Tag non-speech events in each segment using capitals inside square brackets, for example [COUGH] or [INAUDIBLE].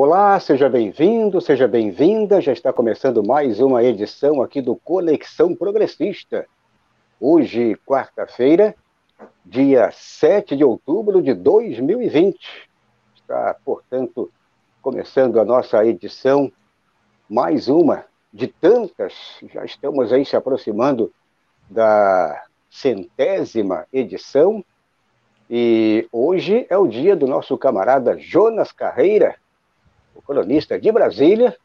Olá, seja bem-vindo, seja bem-vinda. Já está começando mais uma edição aqui do Conexão Progressista. Hoje, quarta-feira, dia 7 de outubro de 2020. Está, portanto, começando a nossa edição, mais uma de tantas. Já estamos aí se aproximando da centésima edição. E hoje é o dia do nosso camarada Jonas Carreira, colunista de Brasília,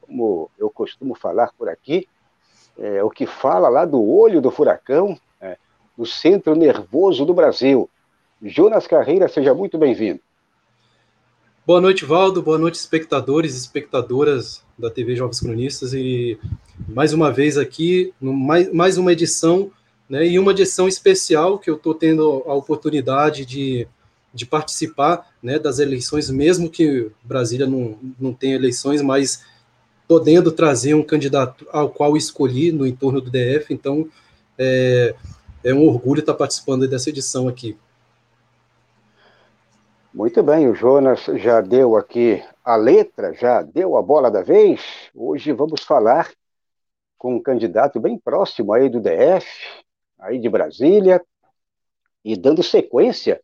como eu costumo falar por aqui, é, o que fala lá do olho do furacão, é, do centro nervoso do Brasil. Jonas Carreira, seja muito bem-vindo. Boa noite, Valdo. Boa noite, espectadores e espectadoras da TV Jovens Cronistas. E mais uma vez aqui, mais, mais uma edição, né, e uma edição especial que eu estou tendo a oportunidade de, de participar né, das eleições, mesmo que Brasília não, não tenha eleições, mas podendo trazer um candidato ao qual escolhi no entorno do DF. Então, é, é um orgulho estar participando dessa edição aqui. Muito bem, o Jonas já deu aqui a letra, já deu a bola da vez. Hoje vamos falar com um candidato bem próximo aí do DF, aí de Brasília, e dando sequência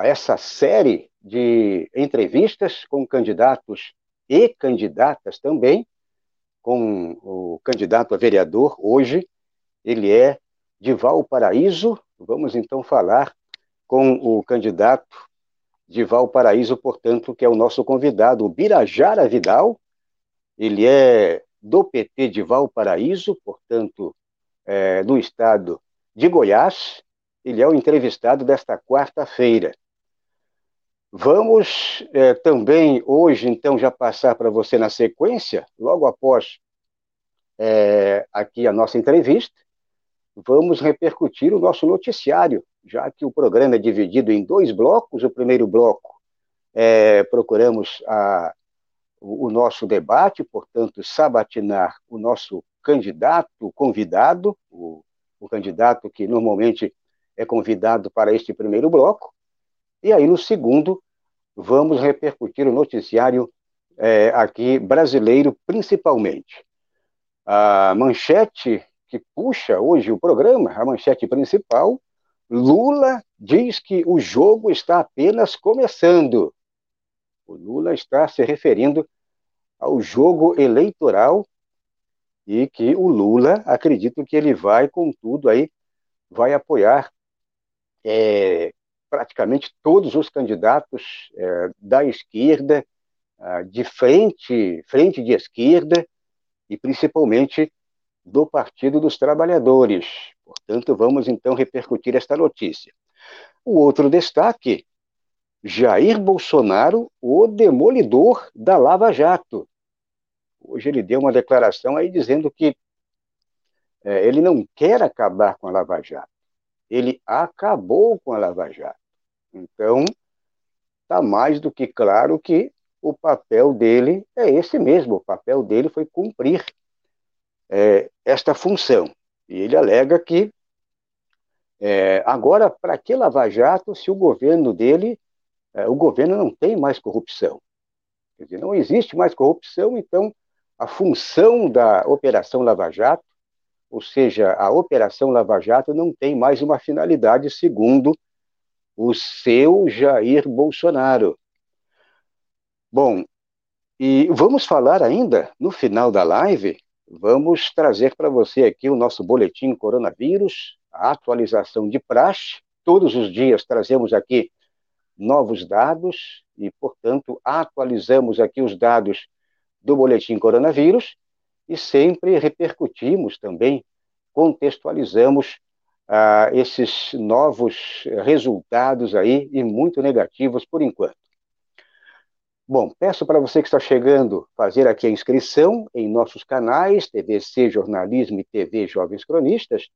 a essa série de entrevistas com candidatos e candidatas também, com o candidato a vereador hoje, ele é de Valparaíso. Vamos então falar com o candidato de Valparaíso, portanto, que é o nosso convidado, o Birajara Vidal. Ele é do PT de Valparaíso, portanto, é, do estado de Goiás. Ele é o entrevistado desta quarta-feira. Vamos é, também hoje, então, já passar para você na sequência, logo após é, aqui a nossa entrevista, vamos repercutir o nosso noticiário, já que o programa é dividido em dois blocos. O primeiro bloco é, procuramos a, o, o nosso debate, portanto, sabatinar o nosso candidato, convidado, o, o candidato que normalmente é convidado para este primeiro bloco. E aí, no segundo, vamos repercutir o noticiário é, aqui brasileiro, principalmente. A manchete que puxa hoje o programa, a manchete principal, Lula diz que o jogo está apenas começando. O Lula está se referindo ao jogo eleitoral e que o Lula, acredito que ele vai, com tudo aí, vai apoiar é, praticamente todos os candidatos é, da esquerda, de frente, frente de esquerda, e principalmente do Partido dos Trabalhadores. Portanto, vamos então repercutir esta notícia. O outro destaque: Jair Bolsonaro, o demolidor da Lava Jato. Hoje ele deu uma declaração aí dizendo que é, ele não quer acabar com a Lava Jato. Ele acabou com a Lava Jato. Então, está mais do que claro que o papel dele é esse mesmo. O papel dele foi cumprir é, esta função. E ele alega que é, agora, para que Lava Jato se o governo dele, é, o governo não tem mais corrupção? Quer dizer, não existe mais corrupção, então a função da Operação Lava Jato, ou seja, a Operação Lava Jato não tem mais uma finalidade segundo o seu Jair Bolsonaro. Bom, e vamos falar ainda, no final da live, vamos trazer para você aqui o nosso boletim coronavírus, a atualização de praxe. Todos os dias trazemos aqui novos dados e, portanto, atualizamos aqui os dados do boletim coronavírus e sempre repercutimos também, contextualizamos ah, esses novos resultados aí e muito negativos por enquanto. Bom, peço para você que está chegando fazer aqui a inscrição em nossos canais, TVC Jornalismo e TV Jovens Cronistas.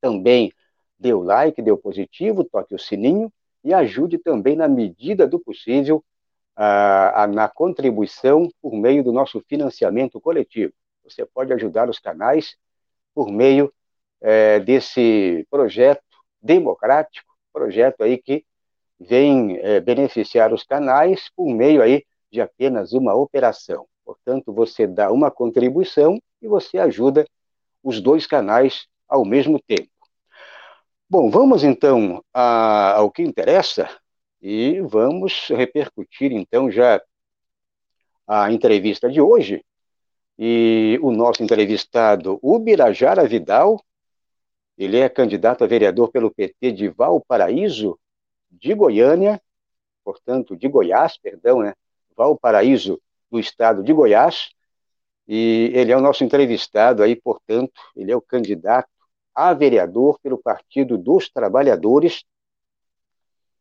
Também dê o like, dê o positivo, toque o sininho e ajude também, na medida do possível, a, na contribuição por meio do nosso financiamento coletivo. Você pode ajudar os canais por meio é, desse projeto democrático, projeto aí que vem é, beneficiar os canais por meio aí de apenas uma operação. Portanto, você dá uma contribuição e você ajuda os dois canais ao mesmo tempo. Bom, vamos então ao que interessa e vamos repercutir então já a entrevista de hoje. E o nosso entrevistado, o Birajara Vidal, ele é candidato a vereador pelo PT de Valparaíso, de Goiânia, portanto, de Goiás, perdão, né? Valparaíso, do estado de Goiás, e ele é o nosso entrevistado aí, portanto, ele é o candidato a vereador pelo Partido dos Trabalhadores,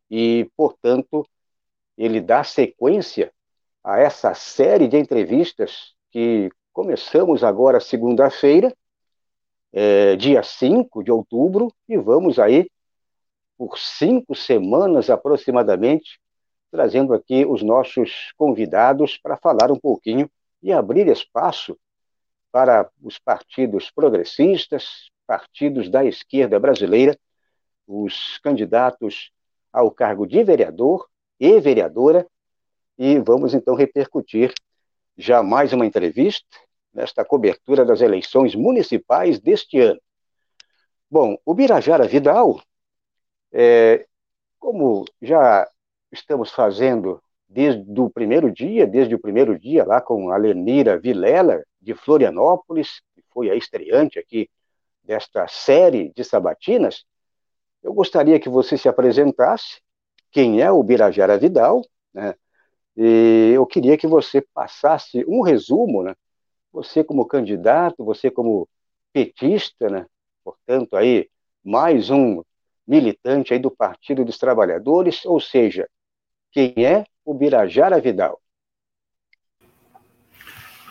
e, portanto, ele dá sequência a essa série de entrevistas que começamos agora segunda-feira, é, dia 5 de outubro, e vamos aí por cinco semanas aproximadamente, trazendo aqui os nossos convidados para falar um pouquinho e abrir espaço para os partidos progressistas, partidos da esquerda brasileira, os candidatos ao cargo de vereador e vereadora, e vamos então repercutir já mais uma entrevista nesta cobertura das eleições municipais deste ano. Bom, o Birajara Vidal, é, como já estamos fazendo desde o primeiro dia, desde o primeiro dia lá com a Lenira Vilela, de Florianópolis, que foi a estreante aqui desta série de sabatinas, eu gostaria que você se apresentasse, quem é o Birajara Vidal, né? E eu queria que você passasse um resumo, né? Você como candidato, você como petista, né? Portanto, aí mais um militante aí do Partido dos Trabalhadores, ou seja, quem é o Birajara Vidal?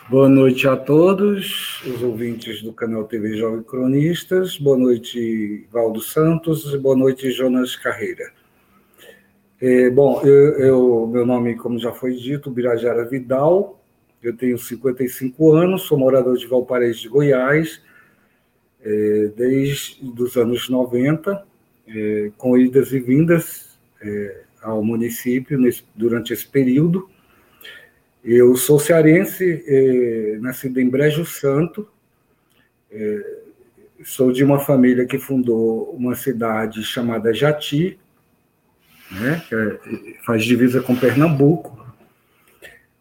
Boa noite a todos, os ouvintes do canal TV Jovem Cronistas. Boa noite, Valdo Santos. Boa noite, Jonas Carreira. É, bom, eu, eu, meu nome, como já foi dito, Birajara Vidal. Eu tenho 55 anos, sou morador de Valparaíso de Goiás, é, desde os anos 90 é, com idas e vindas é, ao município nesse, durante esse período. Eu sou cearense, é, nascido em Brejo Santo, é, sou de uma família que fundou uma cidade chamada Jati, né, que é, faz divisa com Pernambuco.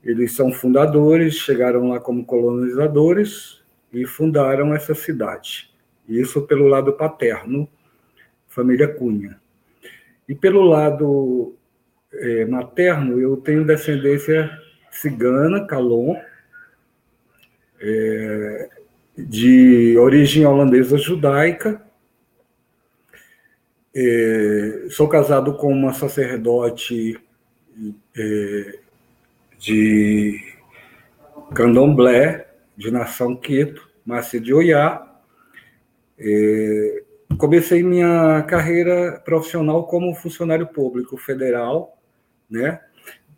Eles são fundadores, chegaram lá como colonizadores e fundaram essa cidade. Isso pelo lado paterno, família Cunha. E pelo lado é, materno, eu tenho descendência cigana, Calon, é, de origem holandesa judaica. É, sou casado com uma sacerdote é, de candomblé, de nação Queto, Márcia de Oiá. É, comecei minha carreira profissional como funcionário público federal, né?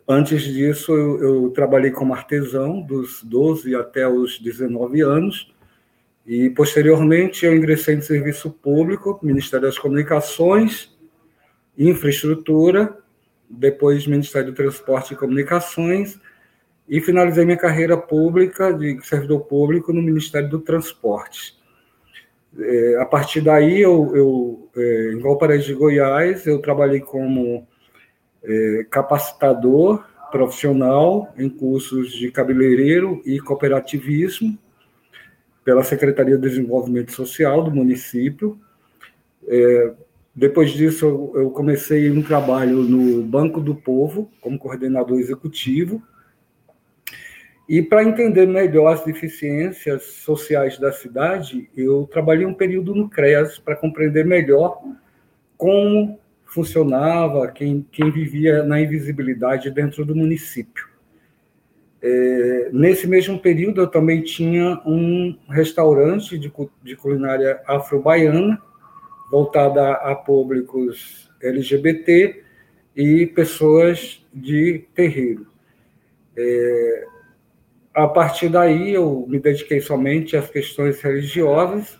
Antes disso, eu, eu, trabalhei como artesão dos 12 até os 19 anos, e posteriormente eu ingressei no serviço público, Ministério das Comunicações, Infraestrutura, depois Ministério do Transporte e Comunicações, e finalizei minha carreira pública de servidor público no Ministério do Transporte. É, a partir daí, eu, eu é, em Valparaíso de Goiás, eu trabalhei como é, capacitador profissional em cursos de cabeleireiro e cooperativismo pela Secretaria de Desenvolvimento Social do município. Depois disso, eu, eu comecei um trabalho no Banco do Povo como coordenador executivo e para entender melhor as deficiências sociais da cidade, eu trabalhei um período no CREAS para compreender melhor como funcionava quem, quem vivia na invisibilidade dentro do município. É, nesse mesmo período, eu também tinha um restaurante de, de culinária afro-baiana, voltada a públicos LGBT e pessoas de terreiro. É, a partir daí, eu me dediquei somente às questões religiosas,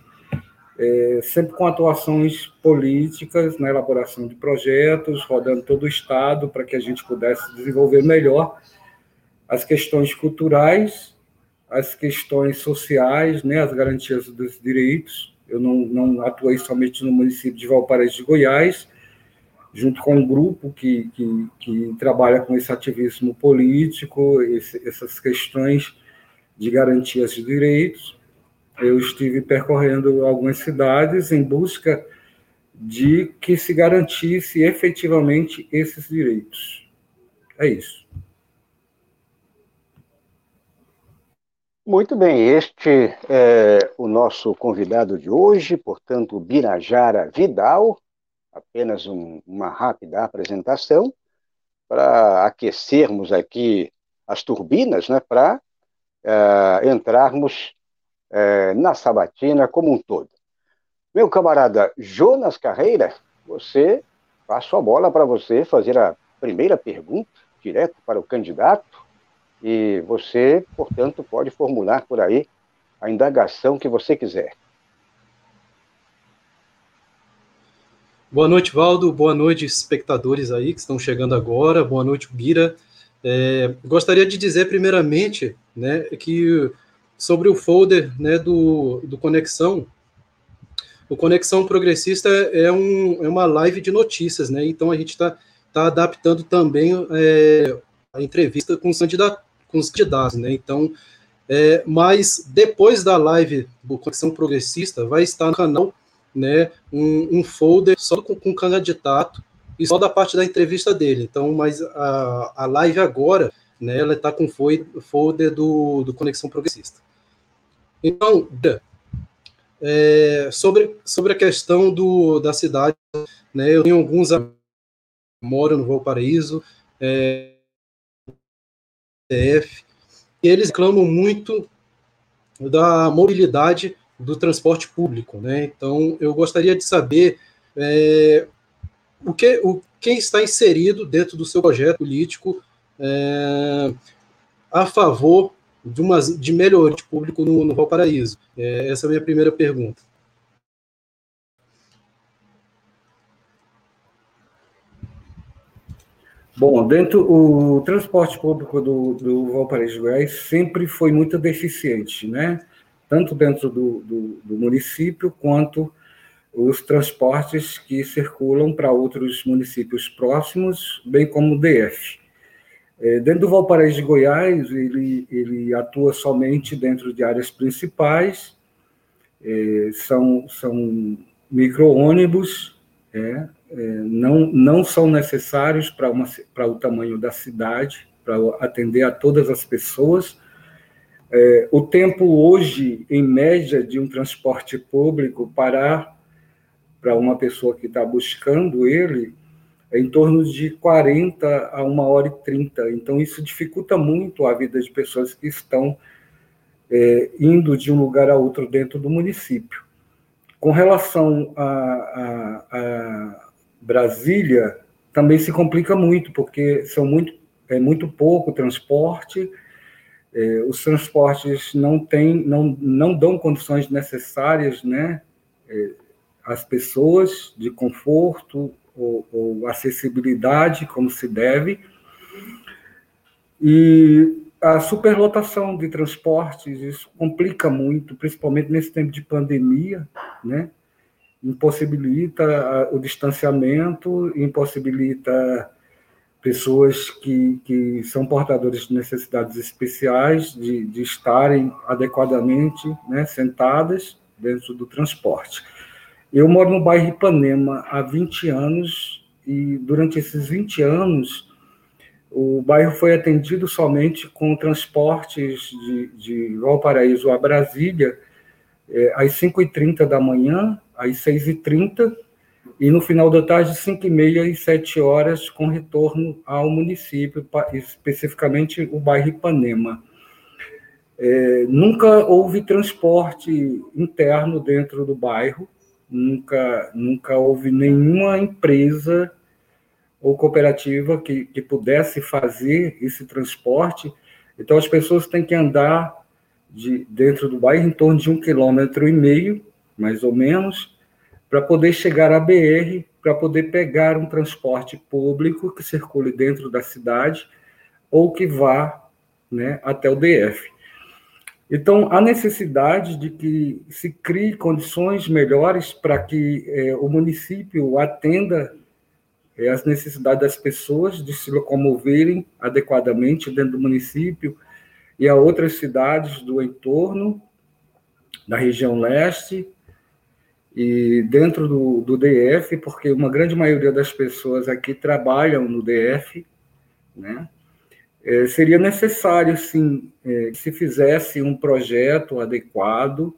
é, sempre com atuações políticas na elaboração de projetos, rodando todo o Estado para que a gente pudesse desenvolver melhor as questões culturais, as questões sociais, né, as garantias dos direitos. Eu não, não atuei somente no município de Valparaíso de Goiás, junto com um grupo que, que, que trabalha com esse ativismo político, esse, essas questões de garantias de direitos. Eu estive percorrendo algumas cidades em busca de que se garantisse efetivamente esses direitos. É isso. Muito bem, este é o nosso convidado de hoje, portanto, Birajara Vidal, apenas um, uma rápida apresentação para aquecermos aqui as turbinas, né, para é, entrarmos é, na sabatina como um todo. Meu camarada Jonas Carreira, você passo a bola para você fazer a primeira pergunta direto para o candidato e você, portanto, pode formular por aí a indagação que você quiser. Boa noite, Valdo. Boa noite, espectadores aí que estão chegando agora. Boa noite, Bira. É, gostaria de dizer, primeiramente, né, que sobre o folder né, do, do Conexão, o Conexão Progressista é, um, é uma live de notícias, né? Então a gente está tá adaptando também é, a entrevista com os candidatos, com os candidatos, né? Então, é, mas depois da live do Conexão Progressista, vai estar no canal né, um, um folder só com, com candidato e só da parte da entrevista dele. Então, mas a, a live agora, né, ela está com folder do, do Conexão Progressista. Então, é, sobre, sobre a questão do, da cidade, né, eu tenho alguns amigos que moram no Valparaíso, é, e eles reclamam muito da mobilidade do transporte público, né? Então, eu gostaria de saber é, o que, o quem está inserido dentro do seu projeto político é, a favor de, uma, de melhoria de público no, no Valparaíso. É, essa é a minha primeira pergunta. Bom, dentro o transporte público do, do Valparaíso de Goiás sempre foi muito deficiente, né? Tanto dentro do, do, do município quanto os transportes que circulam para outros municípios próximos, bem como o DF. É, dentro do Valparaíso de Goiás, ele, ele atua somente dentro de áreas principais, é, são, são micro-ônibus, é, não, não são necessários para o tamanho da cidade, para atender a todas as pessoas. É, o tempo hoje, em média, de um transporte público parar para uma pessoa que está buscando ele é em torno de 40 a 1 hora e 30. Então, isso dificulta muito a vida de pessoas que estão é, indo de um lugar a outro dentro do município. Com relação a, a Brasília, também se complica muito, porque são muito, é muito pouco transporte, é, os transportes não, tem, não, não dão condições necessárias né, é, às pessoas de conforto, ou, ou acessibilidade como se deve. E a superlotação de transportes, isso complica muito, principalmente nesse tempo de pandemia, né? Impossibilita o distanciamento, impossibilita pessoas que, que são portadores de necessidades especiais de, de estarem adequadamente né, sentadas dentro do transporte. Eu moro no bairro Ipanema há 20 anos e durante esses 20 anos o bairro foi atendido somente com transportes de, de Valparaíso a Brasília é, às 5h30 da manhã, às 6h30 e no final da tarde, 5h30 e 7 horas, com retorno ao município, especificamente o bairro Ipanema. É, nunca houve transporte interno dentro do bairro, nunca, nunca houve nenhuma empresa ou cooperativa que, que pudesse fazer esse transporte. Então, as pessoas têm que andar de, dentro do bairro em torno de um quilômetro e meio, mais ou menos, para poder chegar à BR, para poder pegar um transporte público que circule dentro da cidade ou que vá né, até o DF. Então, há necessidade de que se crie condições melhores para que é, o município atenda é, as necessidades das pessoas de se locomoverem adequadamente dentro do município e a outras cidades do entorno, da região leste e dentro do, do DF, porque uma grande maioria das pessoas aqui trabalham no DF, né? É, seria necessário, sim, é, se fizesse um projeto adequado.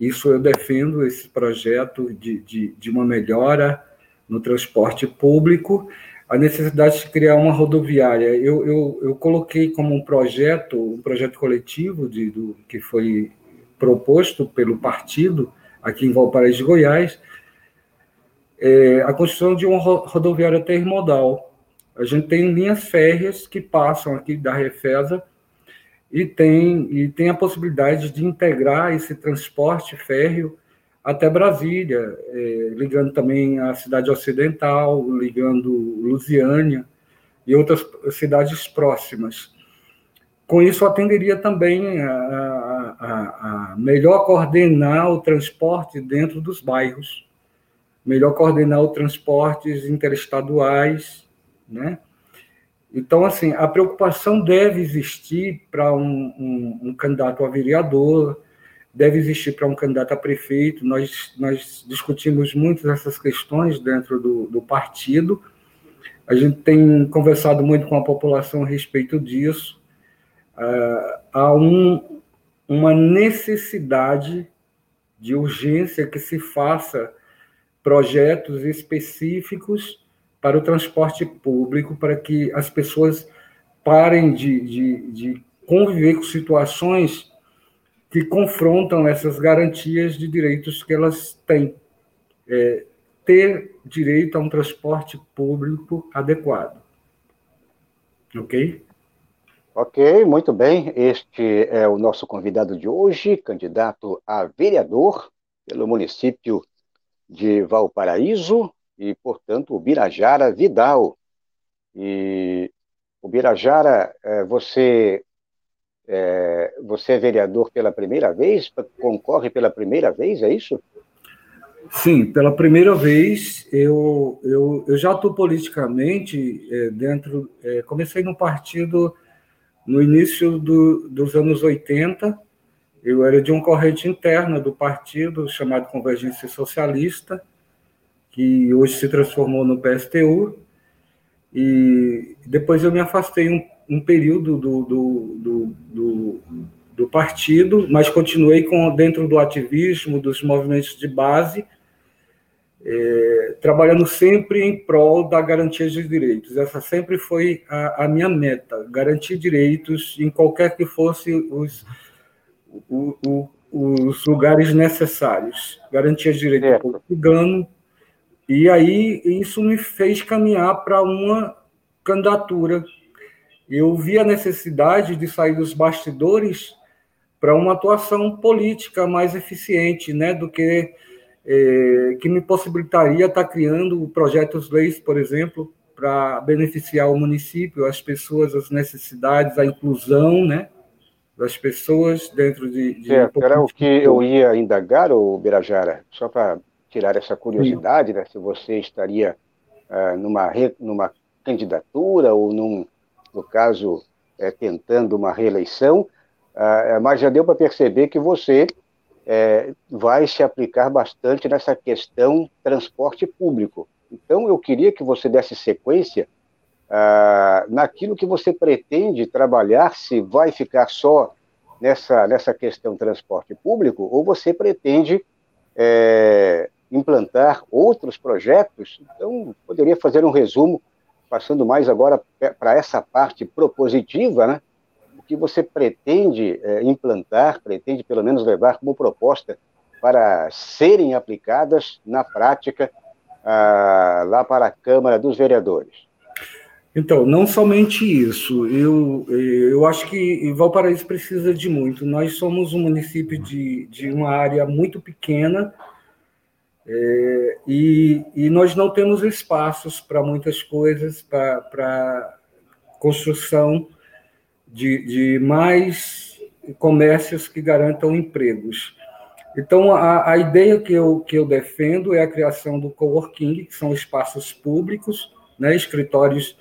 Isso eu defendo, esse projeto de, de, de uma melhora no transporte público, a necessidade de criar uma rodoviária. Eu, eu, eu coloquei como um projeto, um projeto coletivo de, do, que foi proposto pelo partido aqui em Valparaíso de Goiás, é, a construção de uma rodoviária intermodal, a gente tem linhas férreas que passam aqui da Refesa e tem, e tem a possibilidade de integrar esse transporte férreo até Brasília, é, ligando também a cidade ocidental, ligando Lusiânia e outras cidades próximas. Com isso, atenderia também a, a, a melhor coordenar o transporte dentro dos bairros, melhor coordenar os transportes interestaduais né? Então, assim, a preocupação deve existir para um, um, um, candidato a vereador, deve existir para um candidato a prefeito. Nós, nós discutimos muito essas questões dentro do, do partido. A gente tem conversado muito com a população a respeito disso. Uh, há um, uma necessidade de urgência que se faça projetos específicos para o transporte público, para que as pessoas parem de, de, de conviver com situações que confrontam essas garantias de direitos que elas têm. É, ter direito a um transporte público adequado. Ok? Ok, muito bem. Este é o nosso convidado de hoje, candidato a vereador pelo município de Valparaíso, e, portanto, o Birajara Vidal. E Birajara, é, você, é, você é vereador pela primeira vez? Concorre pela primeira vez, é isso? Sim, pela primeira vez eu, eu, eu já estou politicamente é, dentro. É, comecei no partido no início do, dos anos 80. Eu era de uma corrente interna do partido chamado Convergência Socialista que hoje se transformou no PSTU, e depois eu me afastei um, um período do, do, do, do, do partido, mas continuei com, dentro do ativismo, dos movimentos de base, é, trabalhando sempre em prol da garantia de direitos. Essa sempre foi a, a minha meta, garantir direitos em qualquer que fosse os, o, o, os lugares necessários. Garantia de direito é. cigano, e aí isso me fez caminhar para uma candidatura. Eu vi a necessidade de sair dos bastidores para uma atuação política mais eficiente, né, do que é, que me possibilitaria estar criando projetos leis, por exemplo, para beneficiar o município, as pessoas, as necessidades, a inclusão, né, das pessoas dentro de. de é, era o que eu ia indagar, o Birajara, só para tirar essa curiosidade, né, se você estaria uh, numa, numa candidatura ou, num, no caso, é, tentando uma reeleição, uh, mas já deu para perceber que você é, vai se aplicar bastante nessa questão transporte público. Então, eu queria que você desse sequência uh, naquilo que você pretende trabalhar, se vai ficar só nessa, nessa questão transporte público, ou você pretende é, implantar outros projetos. Então, poderia fazer um resumo, passando mais agora para essa parte propositiva, né? Que você pretende é, implantar, pretende pelo menos levar como proposta para serem aplicadas na prática ah, lá para a Câmara dos Vereadores? Então, não somente isso, eu, eu acho que Valparaíso precisa de muito. Nós somos um município de, de uma área muito pequena, é, e, e, nós não temos espaços para muitas coisas, para construção de, de mais comércios que garantam empregos. Então, a, a, ideia que eu, que eu defendo é a criação do coworking, que são espaços públicos, né, escritórios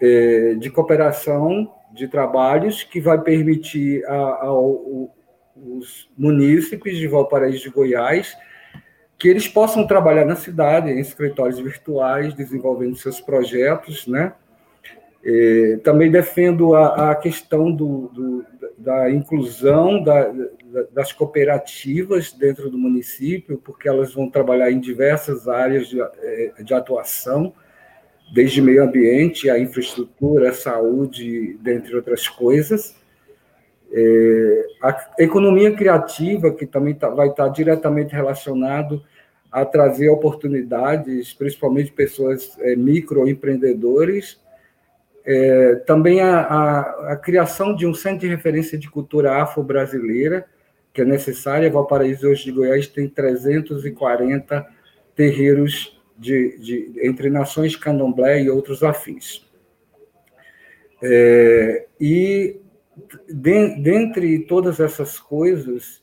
é, de cooperação de trabalhos, que vai permitir aos munícipes de Valparaíso de Goiás que eles possam trabalhar na cidade, em escritórios virtuais, desenvolvendo seus projetos, né? É, também defendo a, a questão do, do, da inclusão da, das cooperativas dentro do município, porque elas vão trabalhar em diversas áreas de, é, de atuação, desde meio ambiente, a infraestrutura, a saúde, dentre outras coisas. É, a economia criativa, que também tá, vai estar diretamente relacionado a trazer oportunidades, principalmente pessoas é, microempreendedores, é, também a, a, a, criação de um centro de referência de cultura afro-brasileira, que é necessária. Valparaíso, hoje de Goiás, tem 340 terreiros de, de, entre nações candomblé e outros afins. É, e, de, dentre todas essas coisas,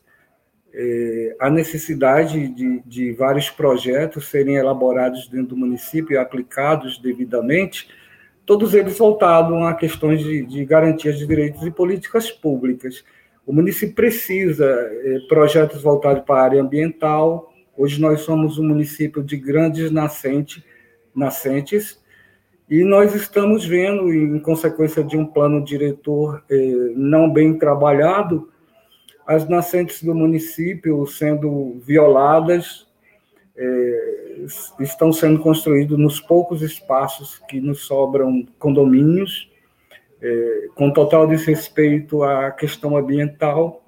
é, a necessidade de, de vários projetos serem elaborados dentro do município e aplicados devidamente todos eles voltados a questões de, de garantias de direitos e políticas públicas. O município precisa eh, projetos voltados para a área ambiental. Hoje nós somos um município de grandes nascente, nascentes e nós estamos vendo, em consequência de um plano diretor eh, não bem trabalhado, as nascentes do município sendo violadas, é, estão sendo construídos nos poucos espaços que nos sobram condomínios, é, com total desrespeito à questão ambiental.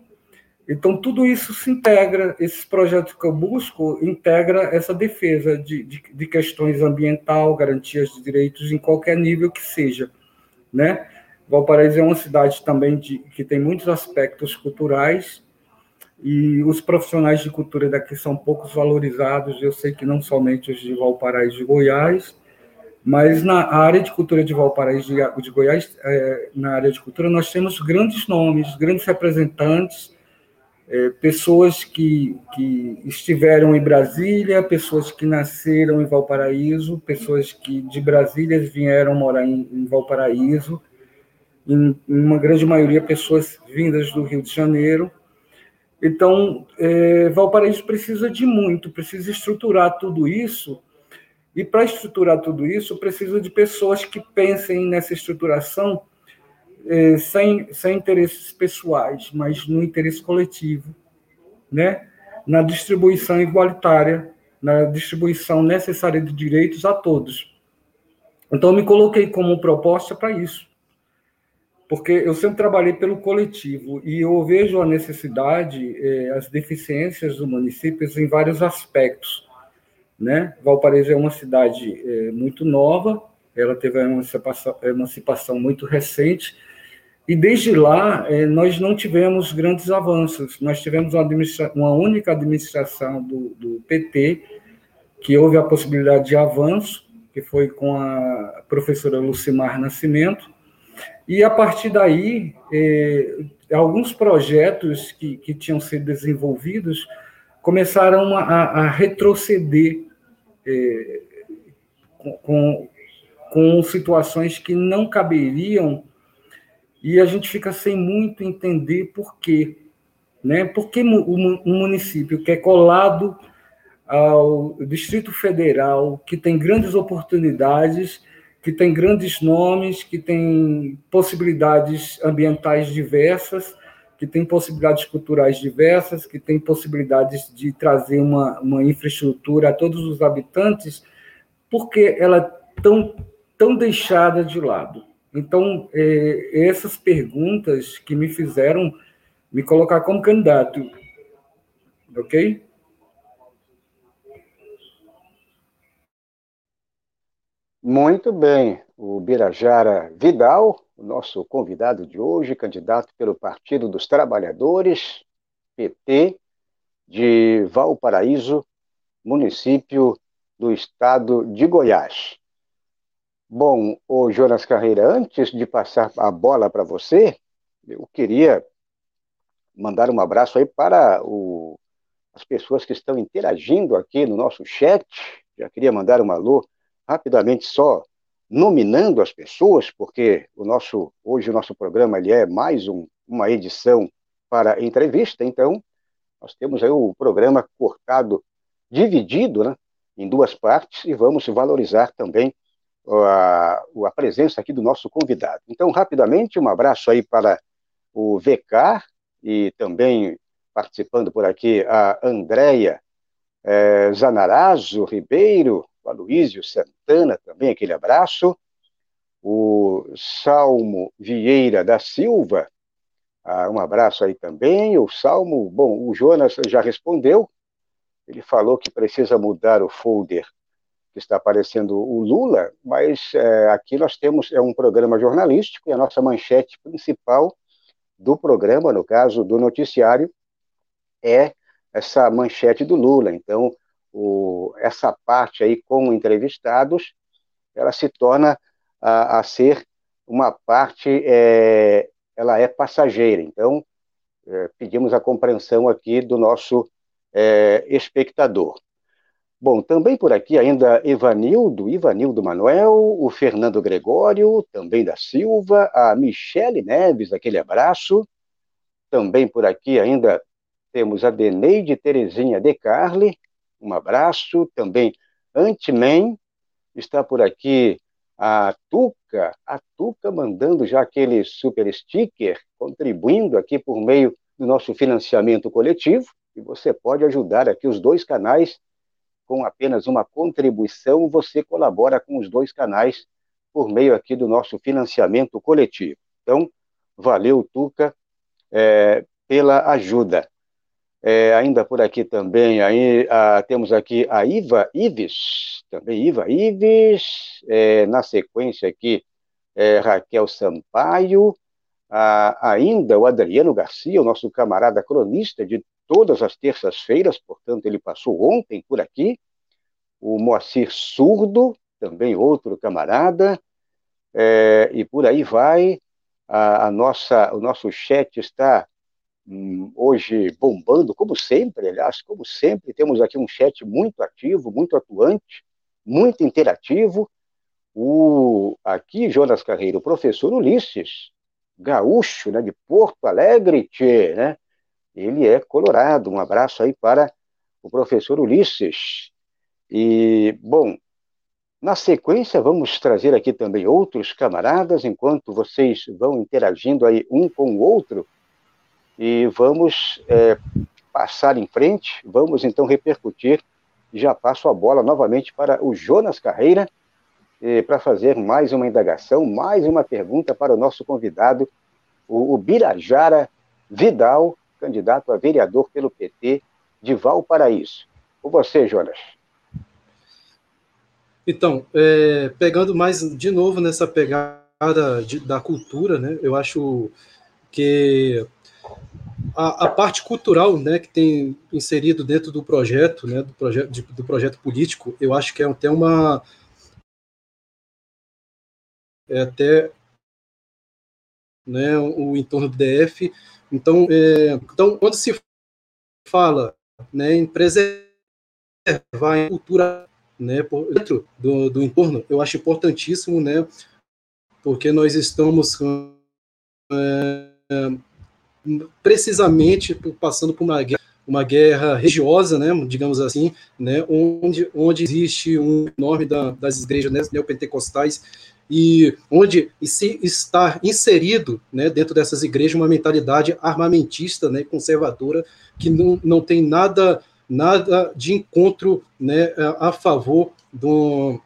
Então, tudo isso se integra, esses projetos que eu busco, integra essa defesa de, de, de questões ambiental, garantias de direitos em qualquer nível que seja, né? Valparaíso é uma cidade também de, que tem muitos aspectos culturais, e os profissionais de cultura daqui são poucos valorizados, eu sei que não somente os de Valparaíso de Goiás, mas na área de cultura de Valparaíso de, Goiás, é, na área de cultura, nós temos grandes nomes, grandes representantes, é, pessoas que, que estiveram em Brasília, pessoas que nasceram em Valparaíso, pessoas que de Brasília vieram morar em, em Valparaíso, em, em uma grande maioria pessoas vindas do Rio de Janeiro, então, é, Valparaíso precisa de muito, precisa estruturar tudo isso, e para estruturar tudo isso, precisa de pessoas que pensem nessa estruturação é, sem, sem interesses pessoais, mas no interesse coletivo, né? na distribuição igualitária, na distribuição necessária de direitos a todos. Então, me coloquei como proposta para isso porque eu sempre trabalhei pelo coletivo e eu vejo a necessidade, eh, as deficiências do município em vários aspectos. Né? Valparaíso é uma cidade eh, muito nova, ela teve uma emancipação, emancipação muito recente, e desde lá eh, nós não tivemos grandes avanços. Nós tivemos uma, uma única administração do, do PT, que houve a possibilidade de avanço, que foi com a professora Lucimar Nascimento, e a partir daí, eh, alguns projetos que, que tinham sido desenvolvidos começaram a, a retroceder eh, com, com situações que não caberiam, e a gente fica sem muito entender por quê. Né? Porque um município que é colado ao Distrito Federal, que tem grandes oportunidades, que tem grandes nomes, que tem possibilidades ambientais diversas, que tem possibilidades culturais diversas, que tem possibilidades de trazer uma, uma infraestrutura a todos os habitantes, porque ela é tão, tão deixada de lado. Então, é, essas perguntas que me fizeram me colocar como candidato, ok? Muito bem. O Birajara Vidal, nosso convidado de hoje, candidato pelo Partido dos Trabalhadores, PT, de Valparaíso, município do estado de Goiás. Bom, o Jonas Carreira, antes de passar a bola para você, eu queria mandar um abraço aí para o, as pessoas que estão interagindo aqui no nosso chat. Já queria mandar um alô rapidamente só nominando as pessoas, porque o nosso hoje o nosso programa ele é mais um, uma edição para entrevista, então nós temos aí o programa cortado, dividido, né, em duas partes e vamos valorizar também a, a presença aqui do nosso convidado. Então, rapidamente, um abraço aí para o VK e também participando por aqui a Andréia é, Zanarazo Ribeiro, o Aloísio Santana também, aquele abraço, o Salmo Vieira da Silva, ah, um abraço aí também, o Salmo, bom, o Jonas já respondeu, ele falou que precisa mudar o folder que está aparecendo o Lula, mas é, aqui nós temos é um programa jornalístico e a nossa manchete principal do programa, no caso do noticiário, é essa manchete do Lula. Então, o, essa parte aí com entrevistados, ela se torna a, a ser uma parte, é, ela é passageira. Então, é, pedimos a compreensão aqui do nosso é, espectador. Bom, também por aqui ainda Evanildo, Ivanildo Manuel, o Fernando Gregório, também da Silva, a Michele Neves, aquele abraço. Também por aqui ainda temos a Deneide Terezinha de Carli, um abraço. Também Antimen, está por aqui a Tuca, a Tuca mandando já aquele super sticker, contribuindo aqui por meio do nosso financiamento coletivo. E você pode ajudar aqui os dois canais com apenas uma contribuição, você colabora com os dois canais por meio aqui do nosso financiamento coletivo. Então, valeu, Tuca, é, pela ajuda. É, ainda por aqui também, aí, a, temos aqui a Iva Ives, também Iva Ives, é, na sequência aqui, é, Raquel Sampaio, a, ainda o Adriano Garcia, o nosso camarada cronista de todas as terças-feiras, portanto, ele passou ontem por aqui. O Moacir Surdo, também outro camarada, é, e por aí vai. A, a, nossa, o nosso chat está hoje bombando, como sempre, aliás, como sempre, temos aqui um chat muito ativo, muito atuante, muito interativo. O, aqui, Jonas Carreiro, o professor Ulisses, gaúcho, né, de Porto Alegre, tchê, né? ele é colorado. Um abraço aí para o professor Ulisses. E, bom, na sequência, vamos trazer aqui também outros camaradas, enquanto vocês vão interagindo aí um com o outro, e vamos é, passar em frente, vamos então repercutir. Já passo a bola novamente para o Jonas Carreira, para fazer mais uma indagação, mais uma pergunta para o nosso convidado, o, o Birajara Vidal, candidato a vereador pelo PT de Valparaíso. Com você, Jonas. Então, é, pegando mais de novo nessa pegada de, da cultura, né, eu acho que a, a, parte cultural né, que tem inserido dentro do projeto, né, do, proje de, do projeto político, eu acho que é até uma. É até né, o entorno do DF então, é, então quando se fala né, em preservar a cultura né, por, dentro do, do entorno, eu acho importantíssimo, né, porque nós estamos é, precisamente passando por uma guerra, uma guerra religiosa, né, digamos assim, né, onde, onde existe um enorme da, das igrejas né, neopentecostais e onde se está inserido né, dentro dessas igrejas uma mentalidade armamentista, né, conservadora, que não, não tem nada, nada de encontro né, a favor do,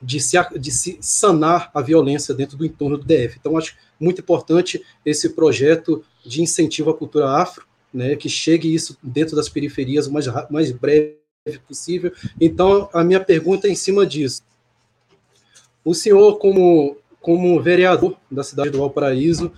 de, se, de se sanar a violência dentro do entorno do DF. Então, acho muito importante esse projeto de incentivo à cultura afro, né, que chegue isso dentro das periferias o mais, mais breve possível. Então, a minha pergunta é em cima disso. O senhor, como, como vereador da cidade do Valparaíso,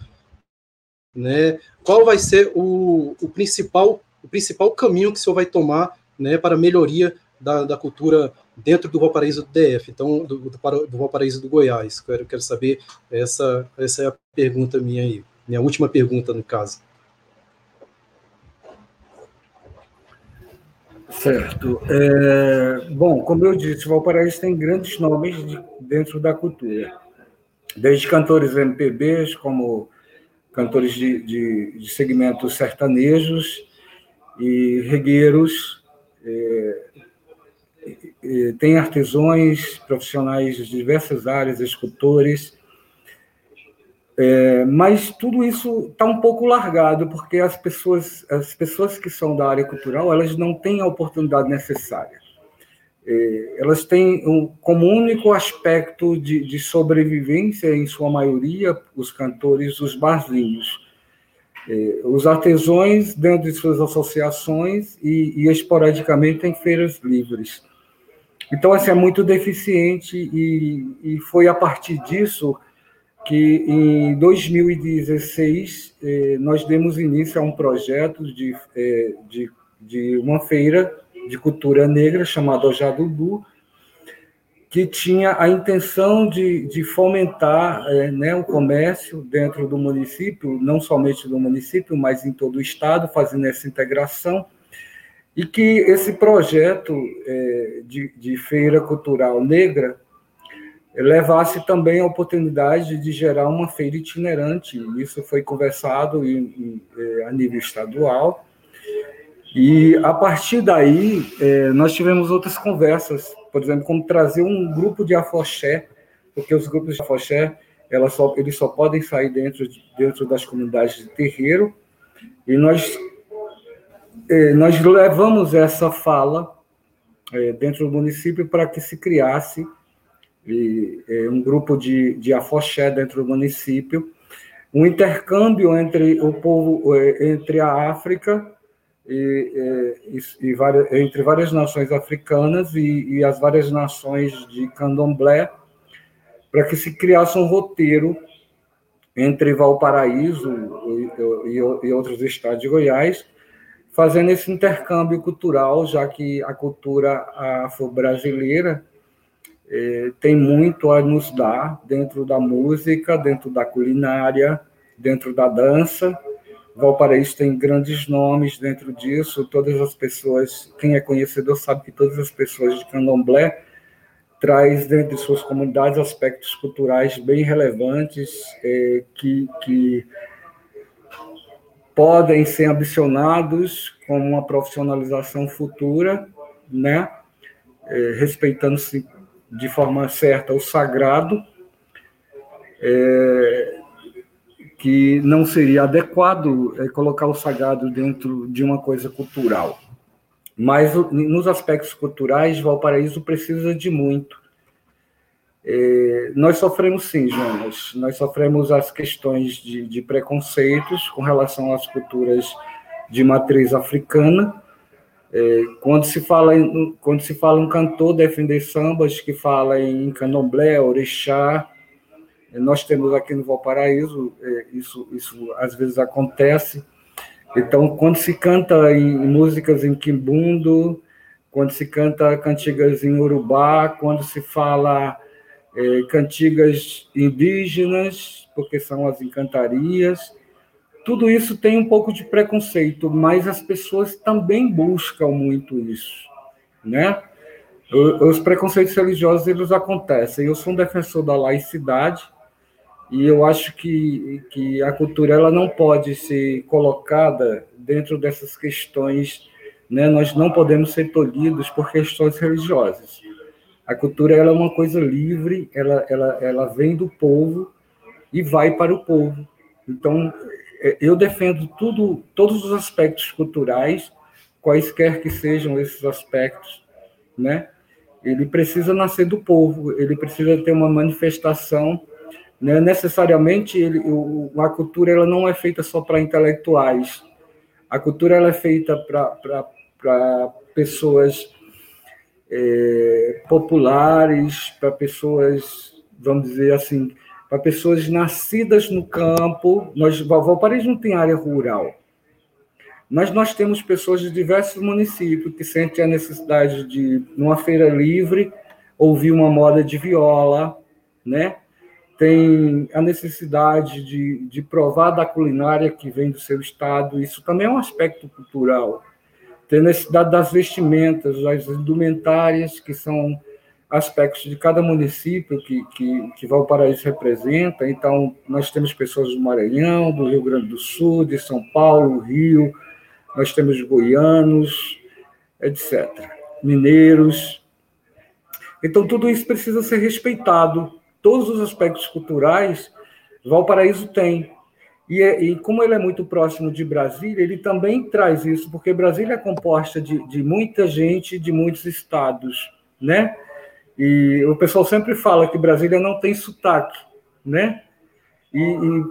né, qual vai ser o, o, principal, o principal caminho que o senhor vai tomar né, para a melhoria da, da cultura dentro do Valparaíso do DF, então do, do, do Valparaíso do Goiás. Quero, quero saber, essa, essa é a pergunta minha aí, minha última pergunta no caso. Certo. É, bom, como eu disse, Valparaíso tem grandes nomes de, dentro da cultura, desde cantores MPBs, como cantores de, de, de segmentos sertanejos e regueiros, é, tem artesãos, profissionais de diversas áreas, escultores, é, mas tudo isso está um pouco largado, porque as pessoas, as pessoas que são da área cultural, elas não têm a oportunidade necessária. É, elas têm um, como único aspecto de, de, sobrevivência, em sua maioria, os cantores, os barzinhos. É, os artesãos, dentro de suas associações, e, e esporadicamente em feiras livres. Então, assim, é muito deficiente, e, e foi a partir disso que em 2016 eh, nós demos início a um projeto de, eh, de, de uma feira de cultura negra chamada Ojadudu, que tinha a intenção de, de fomentar eh, né, o comércio dentro do município, não somente do município, mas em todo o estado, fazendo essa integração, e que esse projeto de, de feira cultural negra levasse também a oportunidade de gerar uma feira itinerante. Isso foi conversado em, em, eh, a nível estadual. E, a partir daí, eh, nós tivemos outras conversas, por exemplo, como trazer um grupo de afoxé, porque os grupos de afoxé elas só, eles só podem sair dentro, dentro das comunidades de terreiro, e nós, nós levamos essa fala dentro do município para que se criasse e, é, um grupo de, de afoxé dentro do município, um intercâmbio entre o povo, é, entre a África e, é, e, e várias, entre várias nações africanas e, e, as várias nações de candomblé, para que se criasse um roteiro entre Valparaíso e, e outros estados de Goiás, fazendo esse intercâmbio cultural, já que a cultura afro-brasileira é, tem muito a nos dar dentro da música, dentro da culinária, dentro da dança. Valparaíso tem grandes nomes dentro disso. Todas as pessoas, quem é conhecedor sabe que todas as pessoas de Candomblé traz dentro de suas comunidades aspectos culturais bem relevantes é, que, que podem ser ambicionados como uma profissionalização futura, né? É, respeitando-se de forma certa o sagrado, é, que não seria adequado é, colocar o sagrado dentro de uma coisa cultural. Mas nos aspectos culturais, Valparaíso precisa de muito. É, nós sofremos sim, Jonas, nós sofremos as questões de, de preconceitos com relação às culturas de matriz africana, é, quando se fala em, quando se fala um cantor defender sambas que fala em candomblé, orixá, é, nós temos aqui no Valparaíso é, isso isso às vezes acontece. Então, quando se canta em músicas em quimbundo, quando se canta cantigas em urubá, quando se fala é, cantigas indígenas, porque são as encantarias, tudo isso tem um pouco de preconceito, mas as pessoas também buscam muito isso, né? Os preconceitos religiosos eles acontecem. Eu sou um defensor da laicidade e eu acho que, que a cultura ela não pode ser colocada dentro dessas questões, né? Nós não podemos ser tolhidos por questões religiosas. A cultura ela é uma coisa livre, ela, ela, ela vem do povo e vai para o povo. Então, é, eu defendo tudo, todos os aspectos culturais, quaisquer que sejam esses aspectos, né? Ele precisa nascer do povo, ele precisa ter uma manifestação, né? Necessariamente, ele, o, a cultura ela não é feita só para intelectuais. A cultura ela é feita para pessoas é, populares, para pessoas, vamos dizer assim, para pessoas nascidas no campo. Nós, Valparaíso não tem área rural, mas nós temos pessoas de diversos municípios que sentem a necessidade de, numa feira livre, ouvir uma moda de viola, né? Tem a necessidade de, de provar da culinária que vem do seu estado, isso também é um aspecto cultural. Tem a necessidade das vestimentas, das indumentárias, que são aspectos de cada município que, que, que Valparaíso representa. Então, nós temos pessoas do Maranhão, do Rio Grande do Sul, de São Paulo, Rio, nós temos goianos, etc., mineiros. Então, tudo isso precisa ser respeitado. Todos os aspectos culturais, Valparaíso tem. E, é, e, como ele é muito próximo de Brasília, ele também traz isso, porque Brasília é composta de, de muita gente de muitos estados, né? E o pessoal sempre fala que Brasília não tem sotaque, né? E,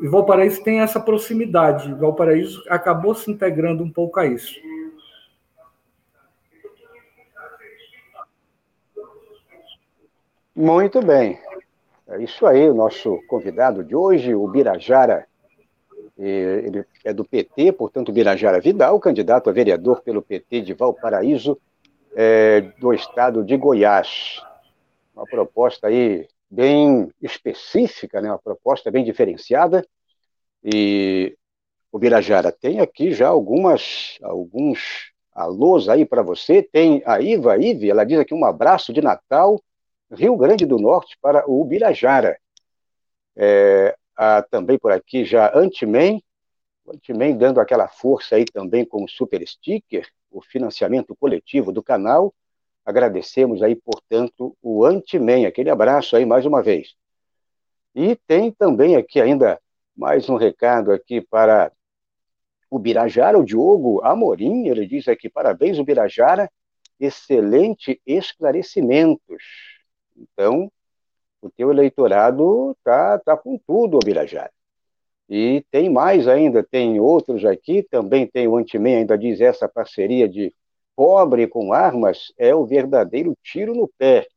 e Valparaíso tem essa proximidade. Valparaíso acabou se integrando um pouco a isso. Muito bem. É isso aí, o nosso convidado de hoje, o Birajara. Ele é do PT, portanto, Birajara Vidal, candidato a vereador pelo PT de Valparaíso, é, do estado de Goiás uma proposta aí bem específica, né, uma proposta bem diferenciada. E o Birajara tem aqui já algumas alguns alôs aí para você. Tem a Iva Ive, ela diz aqui um abraço de Natal, Rio Grande do Norte para o Birajara. É, há também por aqui já Antimen, Antimen dando aquela força aí também com o super sticker, o financiamento coletivo do canal. Agradecemos aí, portanto, o Antimen. Aquele abraço aí mais uma vez. E tem também aqui ainda mais um recado aqui para o Birajara, o Diogo Amorim, ele diz aqui, parabéns, o Birajara, excelente esclarecimentos. Então, o teu eleitorado tá, tá com tudo, o Birajara. E tem mais ainda, tem outros aqui, também tem o Antimen, ainda diz essa parceria de pobre com armas é o verdadeiro tiro no pé.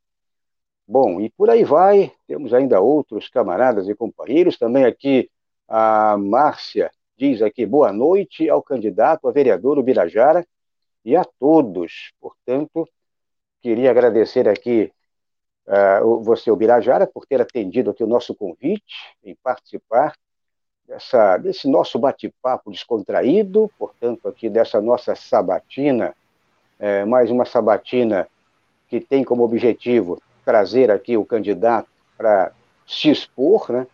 Bom, e por aí vai, temos ainda outros camaradas e companheiros, também aqui a Márcia diz aqui, boa noite ao candidato a vereador Ubirajara e a todos. Portanto, queria agradecer aqui uh, você, Ubirajara, por ter atendido aqui o nosso convite em participar dessa, desse nosso bate-papo descontraído, portanto, aqui dessa nossa sabatina. É, mais uma sabatina que tem como objetivo trazer aqui o candidato para se expor, né,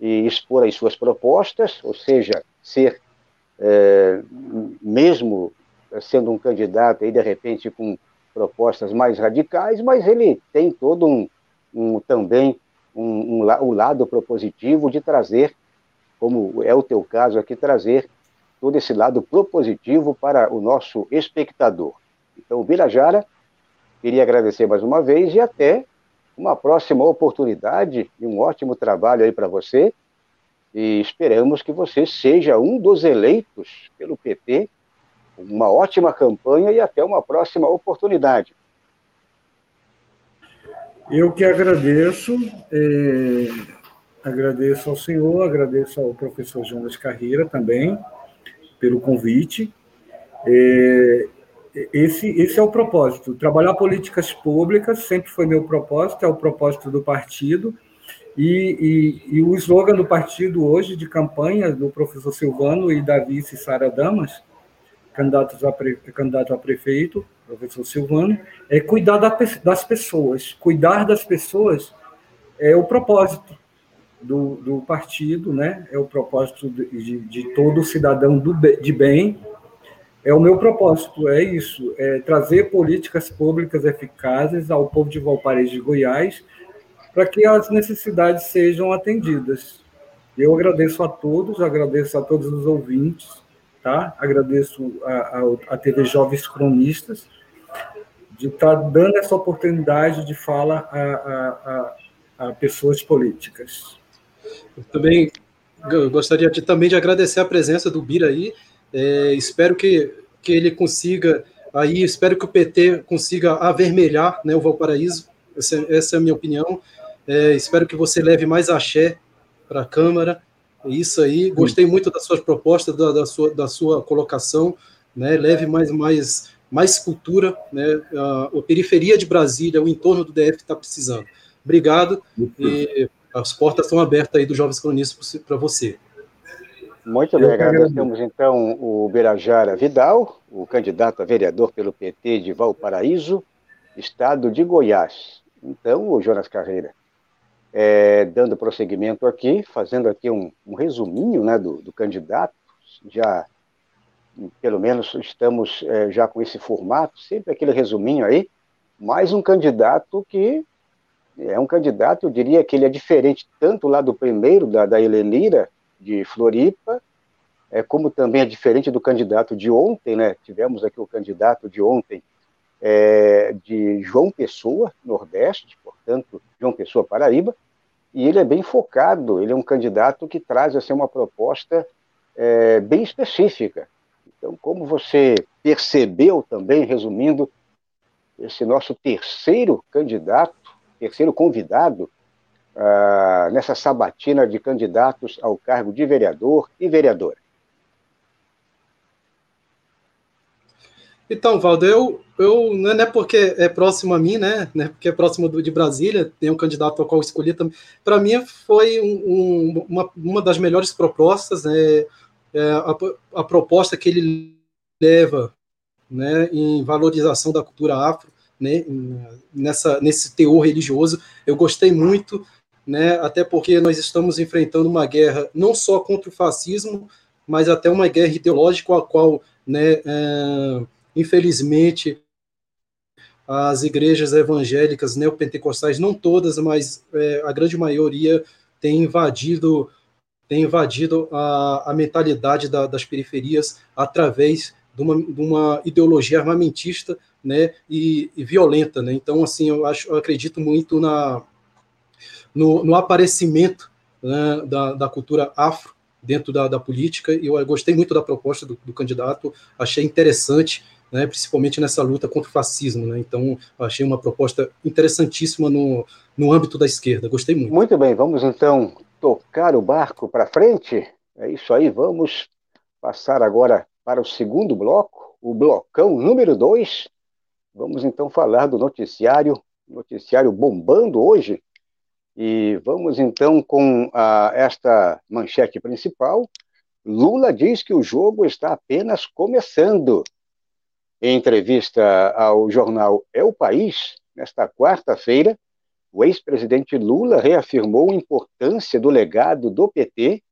e expor as suas propostas, ou seja, ser, é, mesmo sendo um candidato aí, de repente, com propostas mais radicais, mas ele tem todo um, um também um, um, um lado propositivo de trazer, como é o teu caso aqui, trazer todo esse lado propositivo para o nosso espectador. Então, Birajara, queria agradecer mais uma vez e até uma próxima oportunidade e um ótimo trabalho aí para você. E esperamos que você seja um dos eleitos pelo PT. Uma ótima campanha e até uma próxima oportunidade. Eu que agradeço, é, agradeço ao senhor, agradeço ao professor Jonas Carreira também pelo convite. É, esse, esse é o propósito. Trabalhar políticas públicas sempre foi meu propósito, é o propósito do partido. E, e, e o slogan do partido hoje, de campanha, do professor Silvano e da vice Sara Damas, candidatos a pre, candidato a prefeito, professor Silvano, é cuidar da, das pessoas. Cuidar das pessoas é o propósito do, do partido, né? é o propósito de, de todo cidadão do, de bem, é o meu propósito, é isso, é trazer políticas públicas eficazes ao povo de Valparaíso de Goiás para que as necessidades sejam atendidas. Eu agradeço a todos, agradeço a todos os ouvintes, tá? Agradeço a, a, a TV Jovens Cronistas de estar tá dando essa oportunidade de fala a, a, a pessoas políticas. Eu também gostaria de, também de agradecer a presença do Bira aí, é, espero que, que ele consiga, aí espero que o PT consiga avermelhar né, o Valparaíso, essa, essa é a minha opinião. É, espero que você leve mais axé para a Câmara. Isso aí, gostei muito das suas propostas, da, da, sua, da sua colocação. né, leve mais, mais, mais cultura, né, a, a periferia de Brasília, o entorno do DF está precisando. Obrigado e as portas estão abertas aí do Jovens Cronistas para você. Muito bem, agradecemos então o Berajara Vidal, o candidato a vereador pelo PT de Valparaíso, estado de Goiás. Então, o Jonas Carreira, é, dando prosseguimento aqui, fazendo aqui um, um resuminho né, do, do, candidato, já pelo menos estamos é, já com esse formato, sempre aquele resuminho aí, mais um candidato que é um candidato, eu diria que ele é diferente tanto lá do primeiro, da, da Helenira, de Floripa, é, como também é diferente do candidato de ontem, né? Tivemos aqui o candidato de ontem é, de João Pessoa, Nordeste, portanto, João Pessoa, Paraíba, e ele é bem focado, ele é um candidato que traz assim, uma proposta é, bem específica. Então, como você percebeu também, resumindo, esse nosso terceiro candidato, terceiro convidado, ah, nessa sabatina de candidatos ao cargo de vereador e vereadora. Então, Valdo, eu, eu não é porque é próximo a mim, né? né porque é próximo do, de Brasília, tem um candidato ao qual escolhi também. Para mim, foi um, um, uma, uma das melhores propostas, né? É a, a, proposta que ele leva né, em valorização da cultura afro, né, nessa, nesse teor religioso. Eu gostei muito, né, até porque nós estamos enfrentando uma guerra não só contra o fascismo, mas até uma guerra ideológica a qual né, é, Infelizmente, as igrejas evangélicas neopentecostais, não todas, mas é, a grande maioria, tem invadido, tem invadido a, a mentalidade da, das periferias através de uma, de uma ideologia armamentista né, e, e, violenta. Né? Então, assim, eu, acho, eu acredito muito na, no, no aparecimento né, da, da cultura afro dentro da, da política, e eu gostei muito da proposta do, do candidato, achei interessante né, principalmente nessa luta contra o fascismo. Né? Então, achei uma proposta interessantíssima no, no âmbito da esquerda. Gostei muito. Muito bem, vamos então tocar o barco para frente. É isso aí, vamos passar agora para o segundo bloco, o blocão número dois. Vamos então falar do noticiário, noticiário bombando hoje. E vamos então com a, esta manchete principal. Lula diz que o jogo está apenas começando. Em entrevista ao jornal É o País, nesta quarta-feira, o ex-presidente Lula reafirmou a importância do legado do PT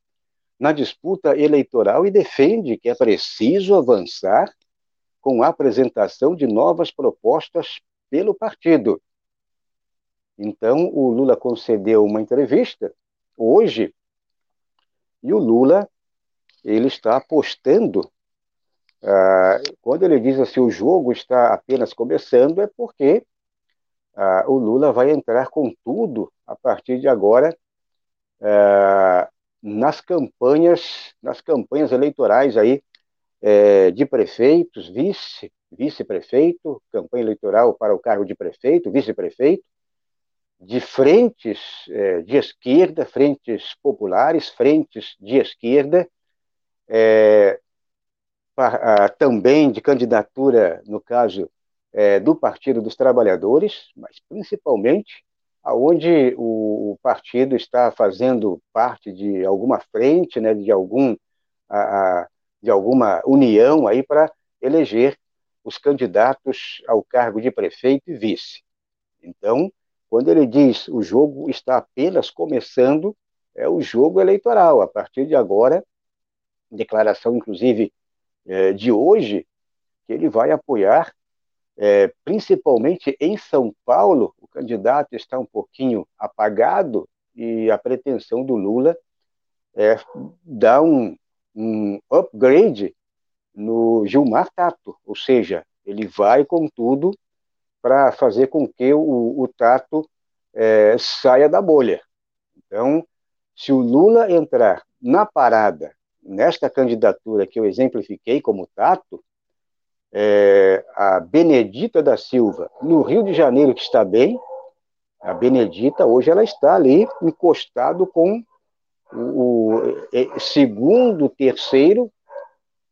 na disputa eleitoral e defende que é preciso avançar com a apresentação de novas propostas pelo partido. Então, o Lula concedeu uma entrevista hoje e o Lula ele está apostando ah, quando ele diz assim, o jogo está apenas começando, é porque ah, o Lula vai entrar com tudo a partir de agora ah, nas campanhas, nas campanhas eleitorais aí eh, de prefeitos, vice, vice-prefeito, campanha eleitoral para o cargo de prefeito, vice-prefeito, de frentes eh, de esquerda, frentes populares, frentes de esquerda, é, também de candidatura, no caso é, do Partido dos Trabalhadores, mas principalmente aonde o, o, partido está fazendo parte de alguma frente, né, de algum a, a, de alguma união aí para eleger os candidatos ao cargo de prefeito e vice. Então, quando ele diz o jogo está apenas começando, é o jogo eleitoral. A partir de agora, declaração inclusive é, de hoje, que ele vai apoiar, é, principalmente em São Paulo, o candidato está um pouquinho apagado e a pretensão do Lula é dar um, um upgrade no Gilmar Tato, ou seja, ele vai com tudo para fazer com que o, o Tato é, saia da bolha. Então, se o Lula entrar na parada nesta candidatura que eu exemplifiquei como Tato, é, a Benedita da Silva, no Rio de Janeiro, que está bem, a Benedita hoje ela está ali encostado com o, o segundo, terceiro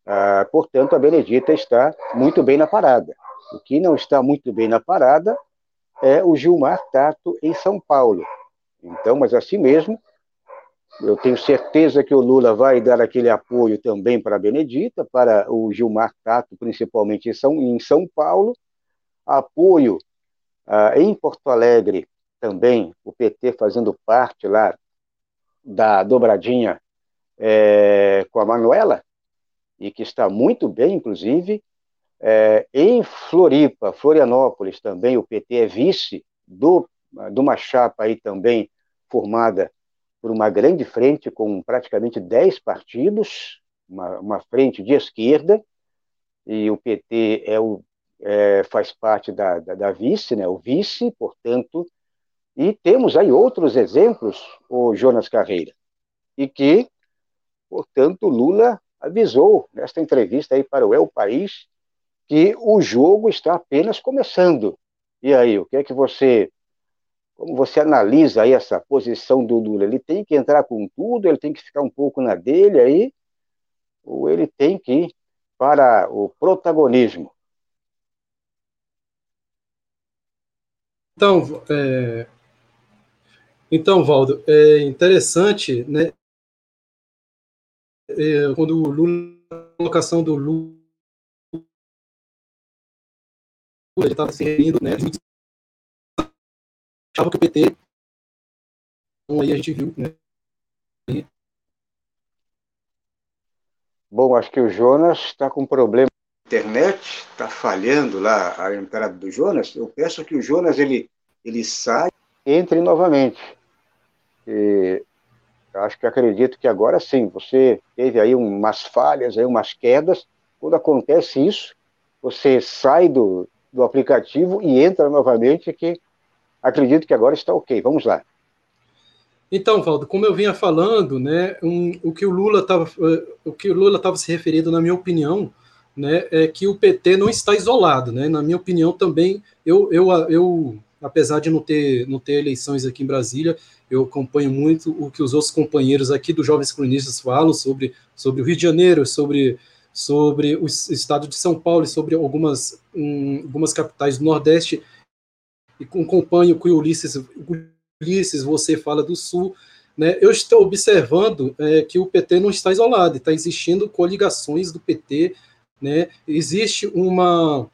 Ah, portanto, a Benedita está muito bem na parada. O que não está muito bem na parada é o Gilmar Tato em São Paulo. Então, mas assim mesmo, eu tenho certeza que o Lula vai dar aquele apoio também para a Benedita, para o Gilmar Tato, principalmente em São, em São Paulo, apoio ah, em Porto Alegre também, o PT fazendo parte lá da dobradinha é, com a Manuela, e que está muito bem, inclusive. É, em Floripa, Florianópolis também, o PT é vice do, de uma chapa aí também formada por uma grande frente com praticamente 10 partidos, uma, uma frente de esquerda, e o PT é o, é, faz parte da, da, da, vice, né, o vice, portanto, e temos aí outros exemplos, o Jonas Carreira, e que, portanto, Lula avisou nesta entrevista aí para o El País que o jogo está apenas começando. E aí, o que é que você como você analisa aí essa posição do Lula? Ele tem que entrar com tudo, ele tem que ficar um pouco na dele aí, ou ele tem que ir para o protagonismo? Então, é... então Valdo, é interessante, né? É, quando o Lula, a colocação do Lula, ele estava se referindo, né? Achava que o PT. Então aí a gente viu, né? Bom, acho que o Jonas está com problema na internet, está falhando lá a entrada do Jonas. Eu peço que o Jonas ele, ele saia e entre novamente. E acho que acredito que agora sim, você teve aí umas falhas, aí umas quedas. Quando acontece isso, você sai do, do aplicativo e entra novamente, que acredito que agora está ok. Vamos lá. Então, Valdo, como eu vinha falando, né, um, o que o Lula estava, eh, o que o Lula estava se referindo, na minha opinião, né, é que o PT não está isolado, né. Na minha opinião, também, eu, eu, eu, apesar de não ter, não ter eleições aqui em Brasília, eu acompanho muito o que os outros companheiros aqui dos jovens cronistas falam sobre, sobre o Rio de Janeiro, sobre sobre o estado de São Paulo e sobre algumas, um, algumas capitais do Nordeste e acompanho com o Ulisses, Ulisses, você fala do Sul, né, eu estou observando é, que o PT não está isolado, está existindo coligações do PT, né, existe uma,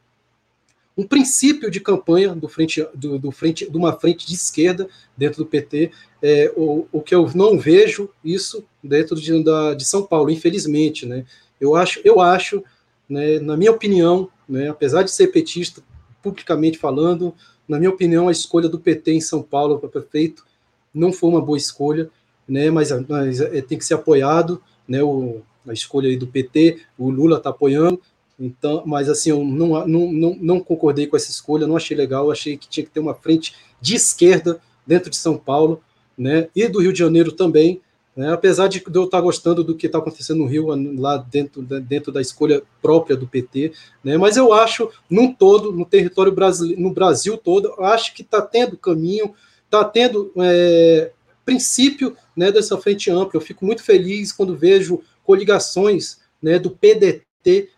um princípio de campanha do frente, do, do frente, de uma frente de esquerda dentro do PT, é, o, o que eu não vejo isso dentro de, da, de São Paulo, infelizmente, né, eu acho, eu acho, né, na minha opinião, né, apesar de ser petista, publicamente falando, na minha opinião, a escolha do PT em São Paulo para prefeito não foi uma boa escolha, né? Mas, mas é, tem que ser apoiado, né? O, a escolha aí do PT, o Lula está apoiando, então, mas assim, eu não, não, não, não concordei com essa escolha, não achei legal, achei que tinha que ter uma frente de esquerda dentro de São Paulo, né? E do Rio de Janeiro também, né? Apesar de eu estar gostando do que está acontecendo no Rio, lá dentro, dentro da escolha própria do PT, né? mas eu acho, num todo, no território brasileiro, no Brasil todo, acho que está tendo caminho, está tendo é, princípio né, dessa frente ampla. Eu fico muito feliz quando vejo coligações né, do PDT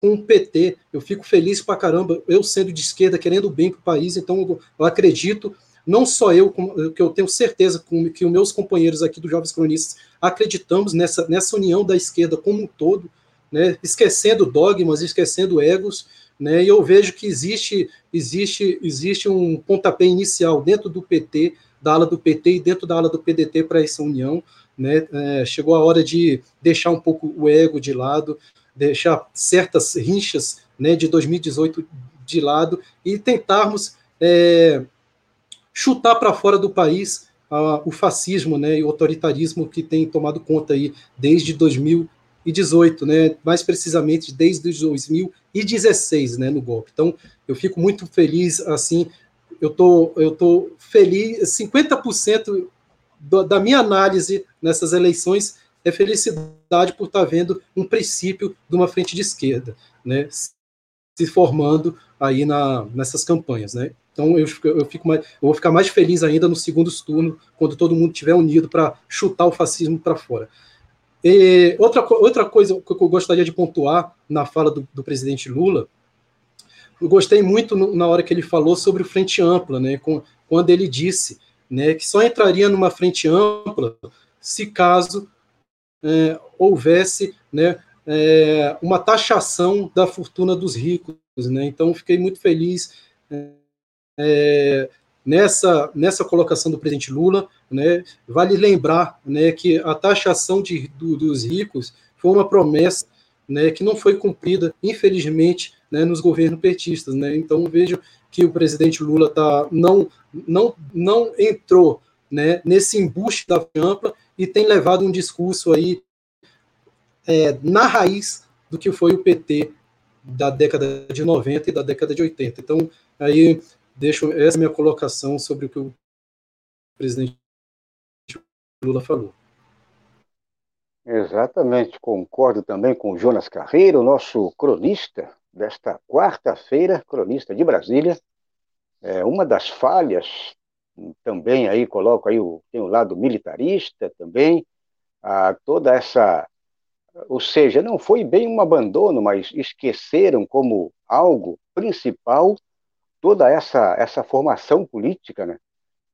com o PT. Eu fico feliz pra caramba, eu sendo de esquerda, querendo bem para o país, então eu acredito não só eu, que eu tenho certeza que os meus companheiros aqui do Jovens Cronistas acreditamos nessa, nessa união da esquerda como um todo, né, esquecendo dogmas, esquecendo egos, né, e eu vejo que existe, existe, existe um pontapé inicial dentro do PT, da ala do PT e dentro da ala do PDT para essa união, né, é, chegou a hora de deixar um pouco o ego de lado, deixar certas rinchas né, de 2018 de lado e tentarmos é, chutar para fora do país o fascismo né, e o autoritarismo que tem tomado conta aí desde 2018, né, mais precisamente desde 2016 né, no golpe. Então, eu fico muito feliz, assim, eu tô, eu tô feliz, 50% do, da minha análise nessas eleições é felicidade por estar tá vendo um princípio de uma frente de esquerda, né, se formando aí na, nessas campanhas, né. Então eu, eu, fico mais, eu vou ficar mais feliz ainda no segundo turno, quando todo mundo estiver unido para chutar o fascismo para fora. E outra, outra coisa que eu gostaria de pontuar na fala do, do presidente Lula, eu gostei muito no, na hora que ele falou sobre o frente ampla, né, com, quando ele disse né, que só entraria numa frente ampla se caso é, houvesse né, é, uma taxação da fortuna dos ricos. Né? Então, fiquei muito feliz é, nessa, nessa colocação do presidente Lula. Né? Vale lembrar né, que a taxação de, do, dos ricos foi uma promessa né, que não foi cumprida, infelizmente, né, nos governos petistas. Né? Então, vejo que o presidente Lula tá, não, não, não entrou né, nesse embuste da ampla e tem levado um discurso aí é, na raiz do que foi o PT da década de 90 e da década de 80. Então, aí deixo essa minha colocação sobre o que o presidente Lula falou. Exatamente, concordo também com Jonas Carreiro, nosso cronista desta quarta-feira, cronista de Brasília. É, uma das falhas, também aí coloco aí o, tem o lado militarista também, a, toda essa ou seja, não foi bem um abandono, mas esqueceram como algo principal toda essa, essa formação política né,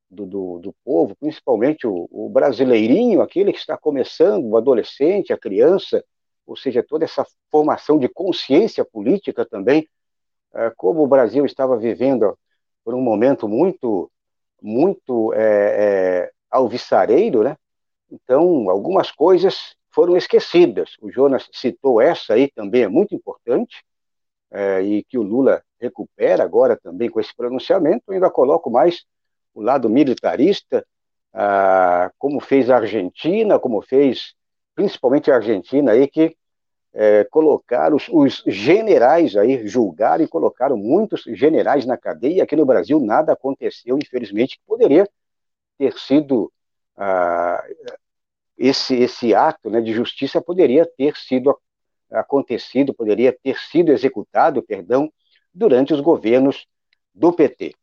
do, do, do povo, principalmente o, o, brasileirinho, aquele que está começando, o adolescente, a criança, ou seja, toda essa formação de consciência política também, é, como o Brasil estava vivendo por um momento muito, muito é, é, alvissareiro, né? Então, algumas coisas foram esquecidas. O Jonas citou essa aí, também é muito importante, é, e que o Lula recupera agora também com esse pronunciamento. Ainda coloco mais o lado militarista, ah, como fez a Argentina, como fez principalmente a Argentina aí, que é, colocaram os, os, generais aí, julgaram e colocaram muitos generais na cadeia. Aqui no Brasil nada aconteceu, infelizmente, poderia ter sido ah, esse, esse ato né, de justiça poderia ter sido acontecido, poderia ter sido executado, perdão, durante os governos do PT.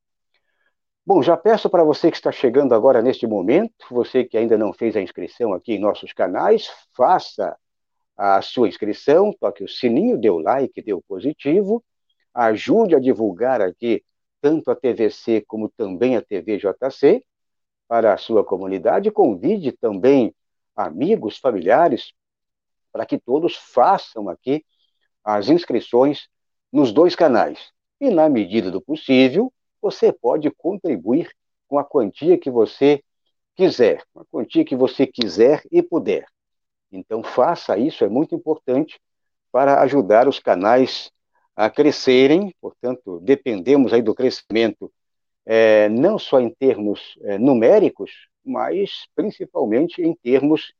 Bom, já peço para você que está chegando agora neste momento, você que ainda não fez a inscrição aqui em nossos canais, faça a sua inscrição, toque o sininho, dê o like, dê o positivo, ajude a divulgar aqui tanto a TVC como também a TVJC para a sua comunidade, convide também amigos, familiares, para que todos façam aqui as inscrições nos dois canais. E, na medida do possível, você pode contribuir com a quantia que você quiser, a quantia que você quiser e puder. Então, faça isso, é muito importante para ajudar os canais a crescerem. Portanto, dependemos aí do crescimento, é, não só em termos é, numéricos, mas principalmente em termos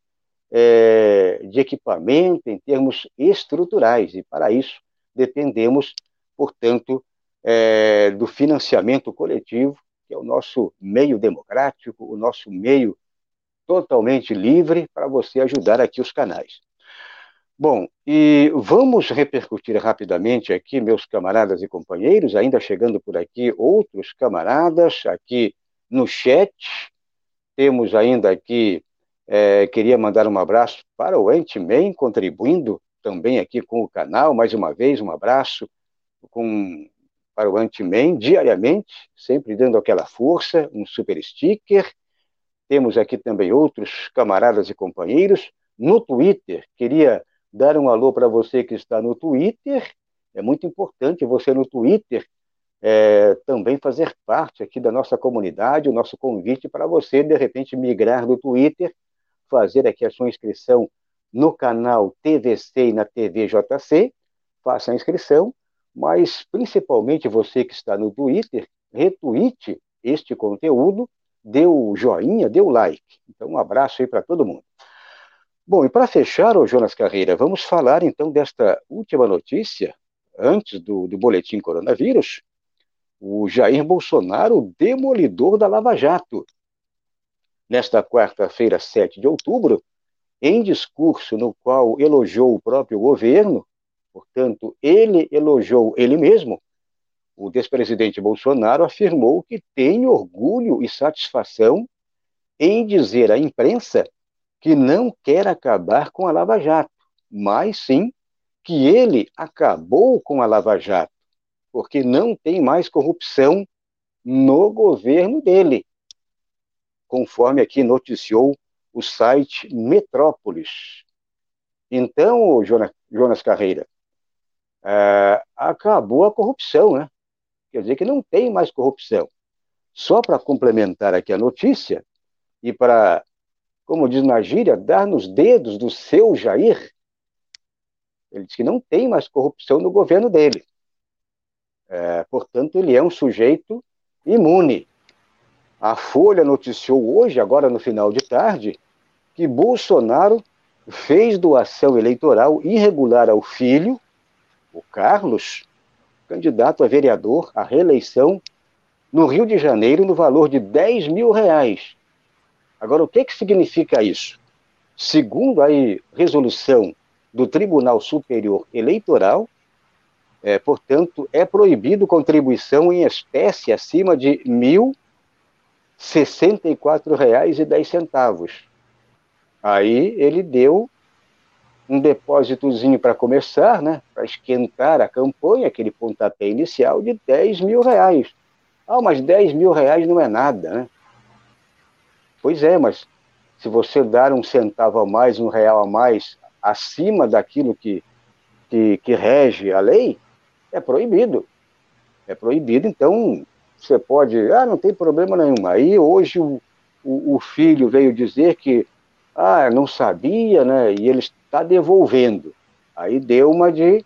é, de equipamento, em termos estruturais, e para isso dependemos, portanto, é, do financiamento coletivo, que é o nosso meio democrático, o nosso meio totalmente livre para você ajudar aqui os canais. Bom, e vamos repercutir rapidamente aqui, meus camaradas e companheiros, ainda chegando por aqui outros camaradas aqui no chat, temos ainda aqui, é, queria mandar um abraço para o Ant-Man, contribuindo também aqui com o canal, mais uma vez, um abraço com, para o Ant-Man diariamente, sempre dando aquela força, um super sticker. Temos aqui também outros camaradas e companheiros. No Twitter, queria dar um alô para você que está no Twitter. É muito importante você no Twitter é, também fazer parte aqui da nossa comunidade, o nosso convite para você, de repente, migrar do Twitter, fazer aqui a sua inscrição no canal TVC e na TVJC, faça a inscrição, mas principalmente você que está no Twitter, retweete este conteúdo, dê o joinha, dê o like. Então, um abraço aí para todo mundo. Bom, e para fechar, ô Jonas Carreira, vamos falar então desta última notícia, antes do, do boletim coronavírus, o Jair Bolsonaro, demolidor da Lava Jato. Nesta quarta-feira, 7 de outubro, em discurso no qual elogiou o próprio governo, portanto, ele elogiou ele mesmo, o despresidente Bolsonaro afirmou que tem orgulho e satisfação em dizer à imprensa que não quer acabar com a Lava Jato, mas sim que ele acabou com a Lava Jato, porque não tem mais corrupção no governo dele, conforme aqui noticiou o site Metrópolis. Então, Jonas, Carreira, é, acabou a corrupção, né? Quer dizer que não tem mais corrupção. Só para complementar aqui a notícia, e para, como diz na gíria, dar nos dedos do seu Jair, ele diz que não tem mais corrupção no governo dele. É, portanto, ele é um sujeito imune. A Folha noticiou hoje, agora no final de tarde, que Bolsonaro fez doação eleitoral irregular ao filho, o Carlos, candidato a vereador à reeleição no Rio de Janeiro, no valor de 10 mil reais. Agora, o que, que significa isso? Segundo a resolução do Tribunal Superior Eleitoral, é, portanto, é proibido contribuição em espécie acima de R$ 1.064,10. Aí ele deu um depósitozinho para começar, né, para esquentar a campanha, aquele pontapé inicial de 10 mil reais. Ah, mas 10 mil reais não é nada, né? Pois é, mas se você dar um centavo a mais, um real a mais, acima daquilo que, que, que rege a lei, é proibido. É proibido, então você pode, ah, não tem problema nenhum. Aí hoje o, o, o filho veio dizer que, ah, não sabia, né, e ele está devolvendo. Aí deu uma de,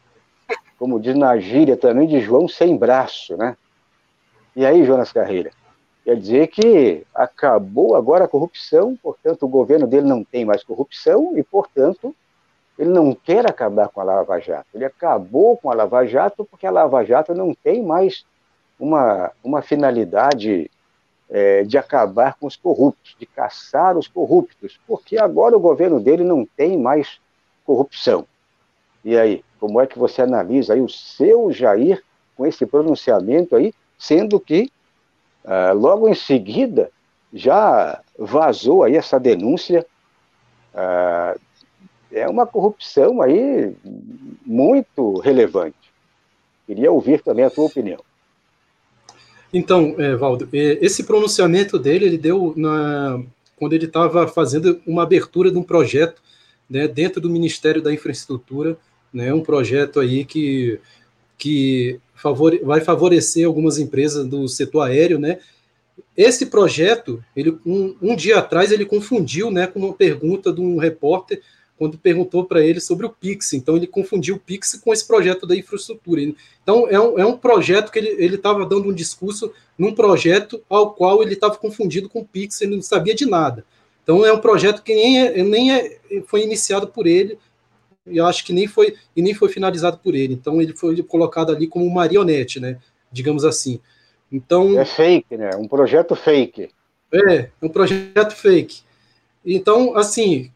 como diz na gíria também, de João sem braço, né? E aí, Jonas Carreira? Quer dizer que acabou agora a corrupção, portanto, o governo dele não tem mais corrupção e, portanto, ele não quer acabar com a Lava Jato. Ele acabou com a Lava Jato porque a Lava Jato não tem mais uma, uma finalidade é, de acabar com os corruptos, de caçar os corruptos, porque agora o governo dele não tem mais corrupção. E aí, como é que você analisa aí o seu Jair com esse pronunciamento aí, sendo que ah, logo em seguida já vazou aí essa denúncia ah, é uma corrupção aí muito relevante. Queria ouvir também a tua opinião. Então, é, Valdo, é, esse pronunciamento dele, ele deu na, quando ele estava fazendo uma abertura de um projeto né, dentro do Ministério da Infraestrutura, né, um projeto aí que, que favore, vai favorecer algumas empresas do setor aéreo, né? Esse projeto, ele, um, um dia atrás, ele confundiu né, com uma pergunta de um repórter quando perguntou para ele sobre o Pix. Então, ele confundiu o Pix com esse projeto da infraestrutura. Então, é um, é um projeto que ele estava dando um discurso num projeto ao qual ele estava confundido com o Pix, ele não sabia de nada. Então, é um projeto que nem, é, nem é, foi iniciado por ele, e acho que nem foi, e nem foi finalizado por ele. Então, ele foi colocado ali como marionete, né? digamos assim. Então, é fake, né? Um projeto fake. É, é um projeto fake. Então, assim,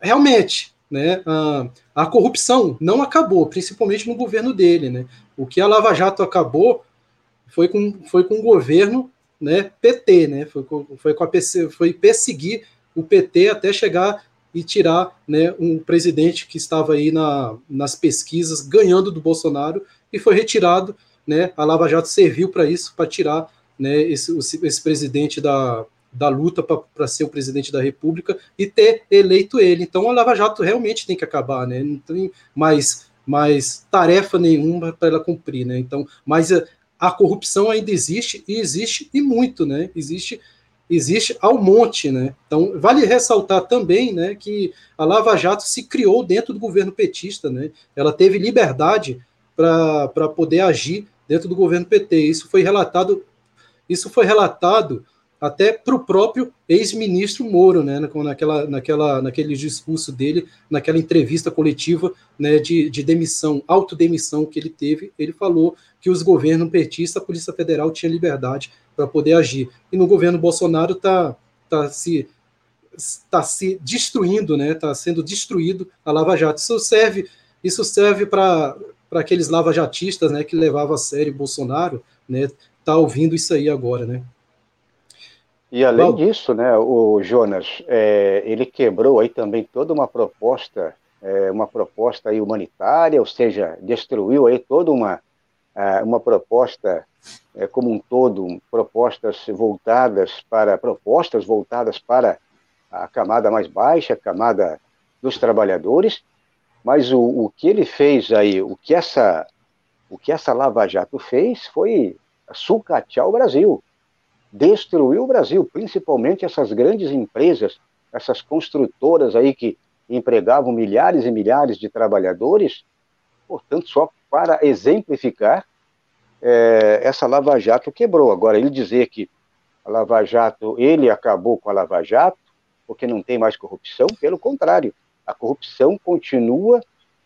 realmente, né, a, a, corrupção não acabou, principalmente no governo dele, né? O que a Lava Jato acabou foi com, foi com o governo, né, PT, né? Foi foi com a PC, foi perseguir o PT até chegar e tirar, né, um presidente que estava aí na, nas pesquisas ganhando do Bolsonaro e foi retirado, né? A Lava Jato serviu para isso, para tirar, né, esse, esse presidente da da luta para ser o presidente da República e ter eleito ele. Então a Lava Jato realmente tem que acabar, né? Não tem mais, mais tarefa nenhuma para ela cumprir, né? Então, mas a, a, corrupção ainda existe e existe e muito, né? Existe existe ao monte, né? Então vale ressaltar também, né, que a Lava Jato se criou dentro do governo petista, né? Ela teve liberdade para poder agir dentro do governo PT. Isso foi relatado isso foi relatado até para o próprio ex-ministro Moro, né, naquela, naquela, naquele discurso dele, naquela entrevista coletiva né, de, de demissão, autodemissão que ele teve, ele falou que os governos petistas, a Polícia Federal tinha liberdade para poder agir. E no governo Bolsonaro está tá se está se destruindo, né? Está sendo destruído a Lava Jato. Isso serve, isso serve para para aqueles lavajatistas, né, que levavam a sério Bolsonaro, né? Tá ouvindo isso aí agora, né? E além Bom, disso, né, o Jonas, é, ele quebrou aí também toda uma proposta, é, uma proposta aí humanitária, ou seja, destruiu aí toda uma, é, uma proposta é, como um todo, propostas voltadas para propostas voltadas para a camada mais baixa, a camada dos trabalhadores, mas o, o que ele fez aí, o que essa o que essa Lava Jato fez foi sucatear o Brasil destruiu o Brasil, principalmente essas grandes empresas, essas construtoras aí que empregavam milhares e milhares de trabalhadores. Portanto, só para exemplificar, é, essa Lava Jato quebrou. Agora, ele dizer que a Lava Jato, ele acabou com a Lava Jato, porque não tem mais corrupção, pelo contrário, a corrupção continua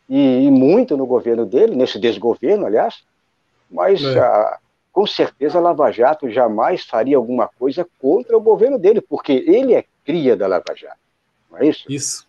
e, e muito no governo dele, nesse desgoverno, aliás, mas é. a, com certeza a Lava Jato jamais faria alguma coisa contra o governo dele, porque ele é cria da Lava Jato. Não é isso? Isso.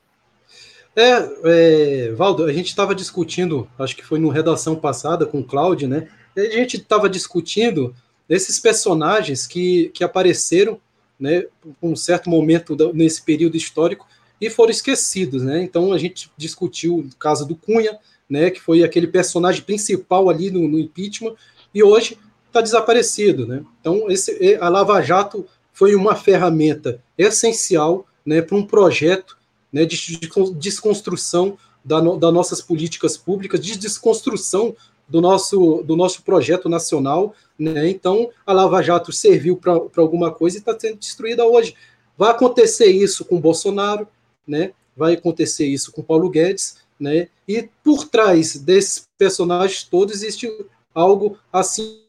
É, é Valdo, a gente estava discutindo, acho que foi no redação passada com o Cláudio, né? A gente estava discutindo esses personagens que, que apareceram, né, um certo momento nesse período histórico e foram esquecidos, né? Então a gente discutiu o caso do Cunha, né, que foi aquele personagem principal ali no, no impeachment, e hoje está desaparecido. Né? Então, esse, a Lava Jato foi uma ferramenta essencial né, para um projeto né, de, de desconstrução da, das nossas políticas públicas, de desconstrução do nosso, do nosso projeto nacional. Né? Então, a Lava Jato serviu para alguma coisa e está sendo destruída hoje. Vai acontecer isso com Bolsonaro, né? vai acontecer isso com Paulo Guedes, né? e por trás desses personagens todos existe algo assim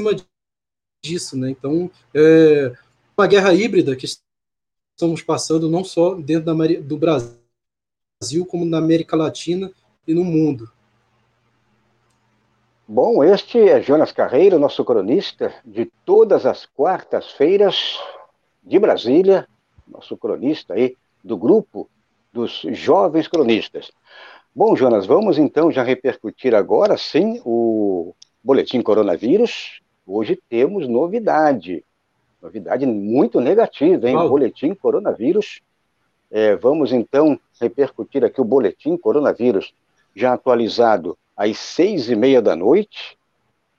cima disso, né? Então, é uma guerra híbrida que estamos passando não só dentro da, do Brasil, como na América Latina e no mundo. Bom, este é Jonas Carreiro, nosso cronista de todas as quartas-feiras de Brasília, nosso cronista aí do grupo dos jovens cronistas. Bom, Jonas, vamos então já repercutir agora sim o boletim coronavírus, hoje temos novidade. Novidade muito negativa, hein? Boletim coronavírus. É, vamos então repercutir aqui o boletim coronavírus, já atualizado às seis e meia da noite.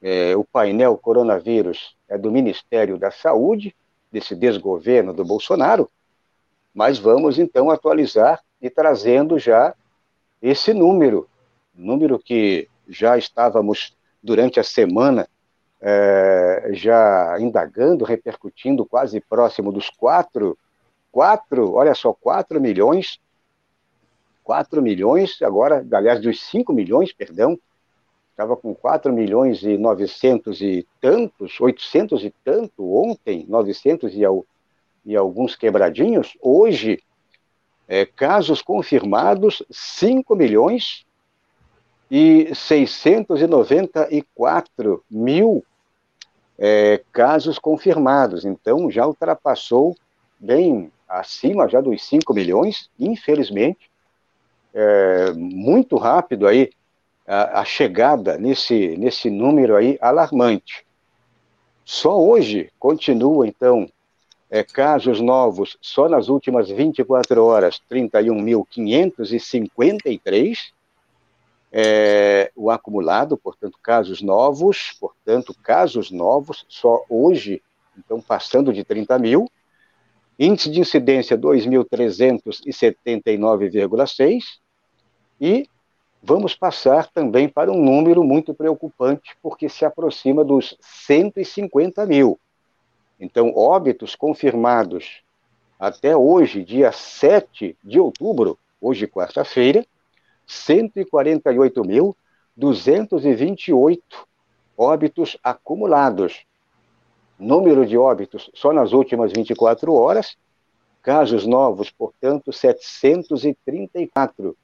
É, o painel coronavírus é do Ministério da Saúde, desse desgoverno do Bolsonaro, mas vamos então atualizar e trazendo já esse número, número que já estávamos durante a semana, é, já indagando, repercutindo quase próximo dos quatro, quatro, olha só, quatro milhões, quatro milhões, agora, aliás, dos cinco milhões, perdão, estava com quatro milhões e novecentos e tantos, oitocentos e tanto ontem, novecentos e, e alguns quebradinhos, hoje, é, casos confirmados, cinco milhões e 694 mil é, casos confirmados. Então, já ultrapassou bem acima já dos 5 milhões, infelizmente. É, muito rápido aí a, a, chegada nesse, nesse número aí alarmante. Só hoje continua, então, é, casos novos, só nas últimas 24 horas, 31.553, é, o acumulado, portanto, casos novos, portanto, casos novos, só hoje, então, passando de 30 mil. Índice de incidência 2.379,6. E vamos passar também para um número muito preocupante, porque se aproxima dos 150 mil. Então, óbitos confirmados até hoje, dia 7 de outubro, hoje quarta-feira, 148.228 óbitos acumulados. Número de óbitos só nas últimas 24 horas, casos novos, portanto, 734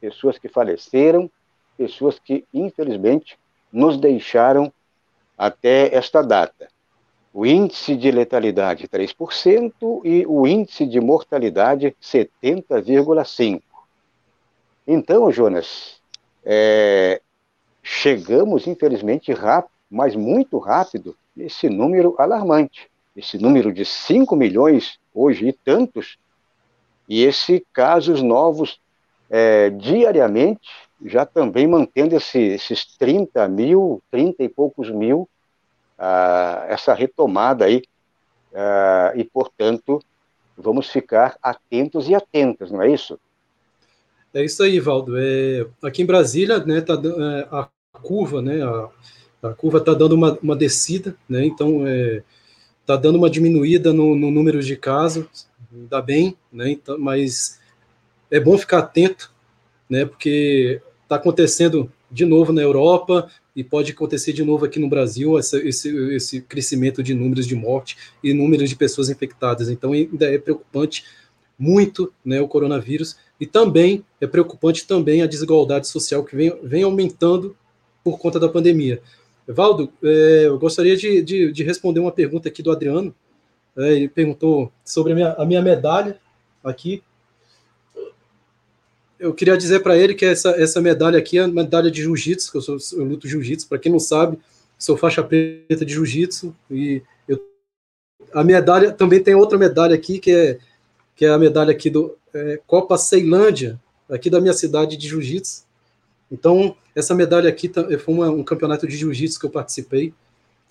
pessoas que faleceram, pessoas que, infelizmente, nos deixaram até esta data. O índice de letalidade 3% e o índice de mortalidade 70,5%. Então, Jonas, é, chegamos, infelizmente, rápido, mas muito rápido, nesse número alarmante. esse número de 5 milhões hoje e tantos, e esse casos novos é, diariamente, já também mantendo esse, esses 30 mil, 30 e poucos mil, ah, essa retomada aí, ah, e portanto, vamos ficar atentos e atentas, não é isso? É isso aí, Valdo. É, aqui em Brasília, né, tá, é, a curva, né, a, a curva está dando uma, uma descida, né, então é, está dando uma diminuída no, no, número de casos, ainda bem, né, então, mas é bom ficar atento, né, porque está acontecendo de novo na Europa e pode acontecer de novo aqui no Brasil essa, esse, esse crescimento de números de morte e números de pessoas infectadas. Então ainda é preocupante muito né, o coronavírus e também é preocupante também a desigualdade social que vem, vem aumentando por conta da pandemia. Valdo, é, eu gostaria de, de, de, responder uma pergunta aqui do Adriano. É, ele perguntou sobre a minha, a minha medalha aqui. Eu queria dizer para ele que essa, essa medalha aqui é a medalha de jiu-jitsu, que eu, sou, eu luto jiu-jitsu. Para quem não sabe, sou faixa preta de jiu-jitsu e eu, a medalha também tem outra medalha aqui que é que é a medalha aqui do é, Copa Ceilândia, aqui da minha cidade de jiu-jitsu. Então, essa medalha aqui foi uma, um campeonato de jiu-jitsu que eu participei.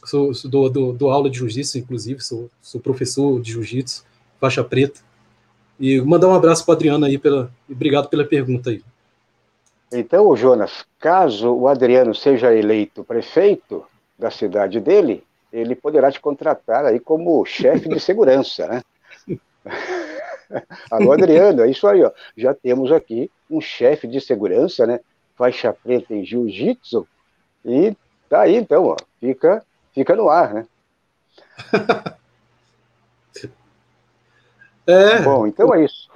Sou, sou do, do, do, aula de jiu-jitsu, inclusive, sou, sou professor de jiu-jitsu, faixa preta. E mandar um abraço para Adriano aí, pela, obrigado pela pergunta aí. Então, Jonas, caso o Adriano seja eleito prefeito da cidade dele, ele poderá te contratar aí como chefe de segurança, né? [LAUGHS] Alô, Adriano, é isso aí, ó. Já temos aqui um chefe de segurança, né? Faixa preta em jiu-jitsu. E tá aí, então, ó. Fica, fica no ar, né? [LAUGHS] É. Bom, então é isso.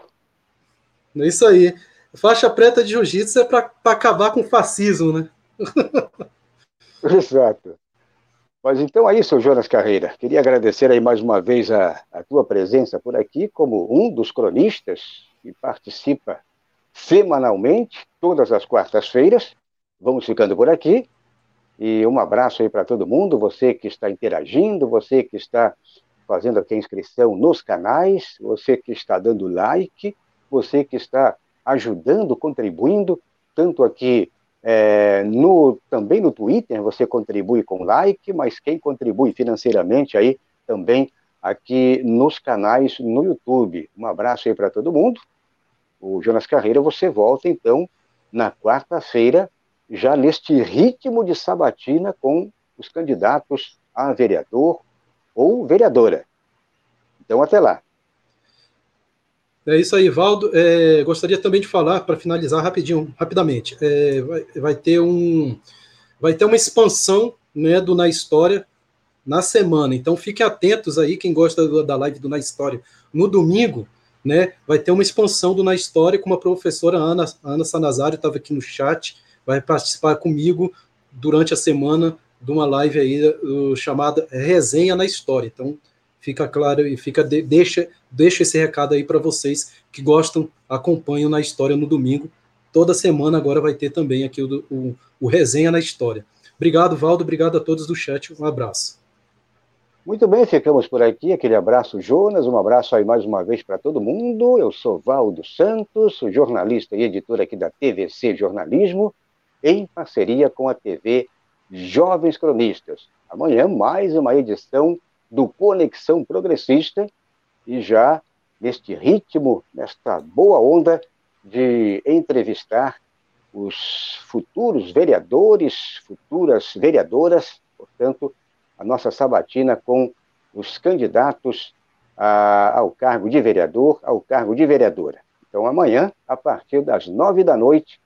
É isso aí. Faixa preta de jiu-jitsu é para acabar com o fascismo, né? [LAUGHS] Exato. Mas então é isso, Jonas Carreira. Queria agradecer aí mais uma vez a, a tua presença por aqui como um dos cronistas que participa semanalmente, todas as quartas-feiras. Vamos ficando por aqui. E um abraço aí para todo mundo, você que está interagindo, você que está fazendo aqui a inscrição nos canais, você que está dando like, você que está ajudando, contribuindo, tanto aqui é, no, também no Twitter você contribui com like, mas quem contribui financeiramente aí também aqui nos canais no YouTube. Um abraço aí para todo mundo. O Jonas Carreira, você volta então na quarta-feira, já neste ritmo de sabatina com os candidatos a vereador ou vereadora. Então, até lá. É isso aí, Valdo. É, gostaria também de falar, para finalizar rapidinho, rapidamente, é, vai, vai, ter um, vai ter uma expansão né, do Na História na semana. Então fiquem atentos aí, quem gosta do, da live do Na História. No domingo, né, vai ter uma expansão do Na História com uma professora Ana, Ana Sanazário, estava aqui no chat, vai participar comigo durante a semana de uma live aí uh, chamada Resenha na História. Então, fica claro e fica de, deixa deixa esse recado aí para vocês que gostam, acompanham na história no domingo. Toda semana agora vai ter também aqui o, o, o resenha na história. Obrigado, Valdo. Obrigado a todos do chat. Um abraço. Muito bem, ficamos por aqui. Aquele abraço, Jonas. Um abraço aí mais uma vez para todo mundo. Eu sou Valdo Santos, jornalista e editor aqui da TVC Jornalismo, em parceria com a TV Jovens Cronistas. Amanhã, mais uma edição do Conexão Progressista e já neste ritmo, nesta boa onda de entrevistar os futuros vereadores, futuras vereadoras, portanto, a nossa sabatina com os candidatos a, ao cargo de vereador, ao cargo de vereadora. Então, amanhã, a partir das nove da noite,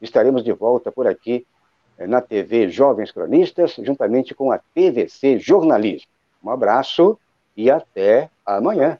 estaremos de volta por aqui eh, na TV Jovens Cronistas, juntamente com a TVC Jornalismo. Um abraço e até amanhã.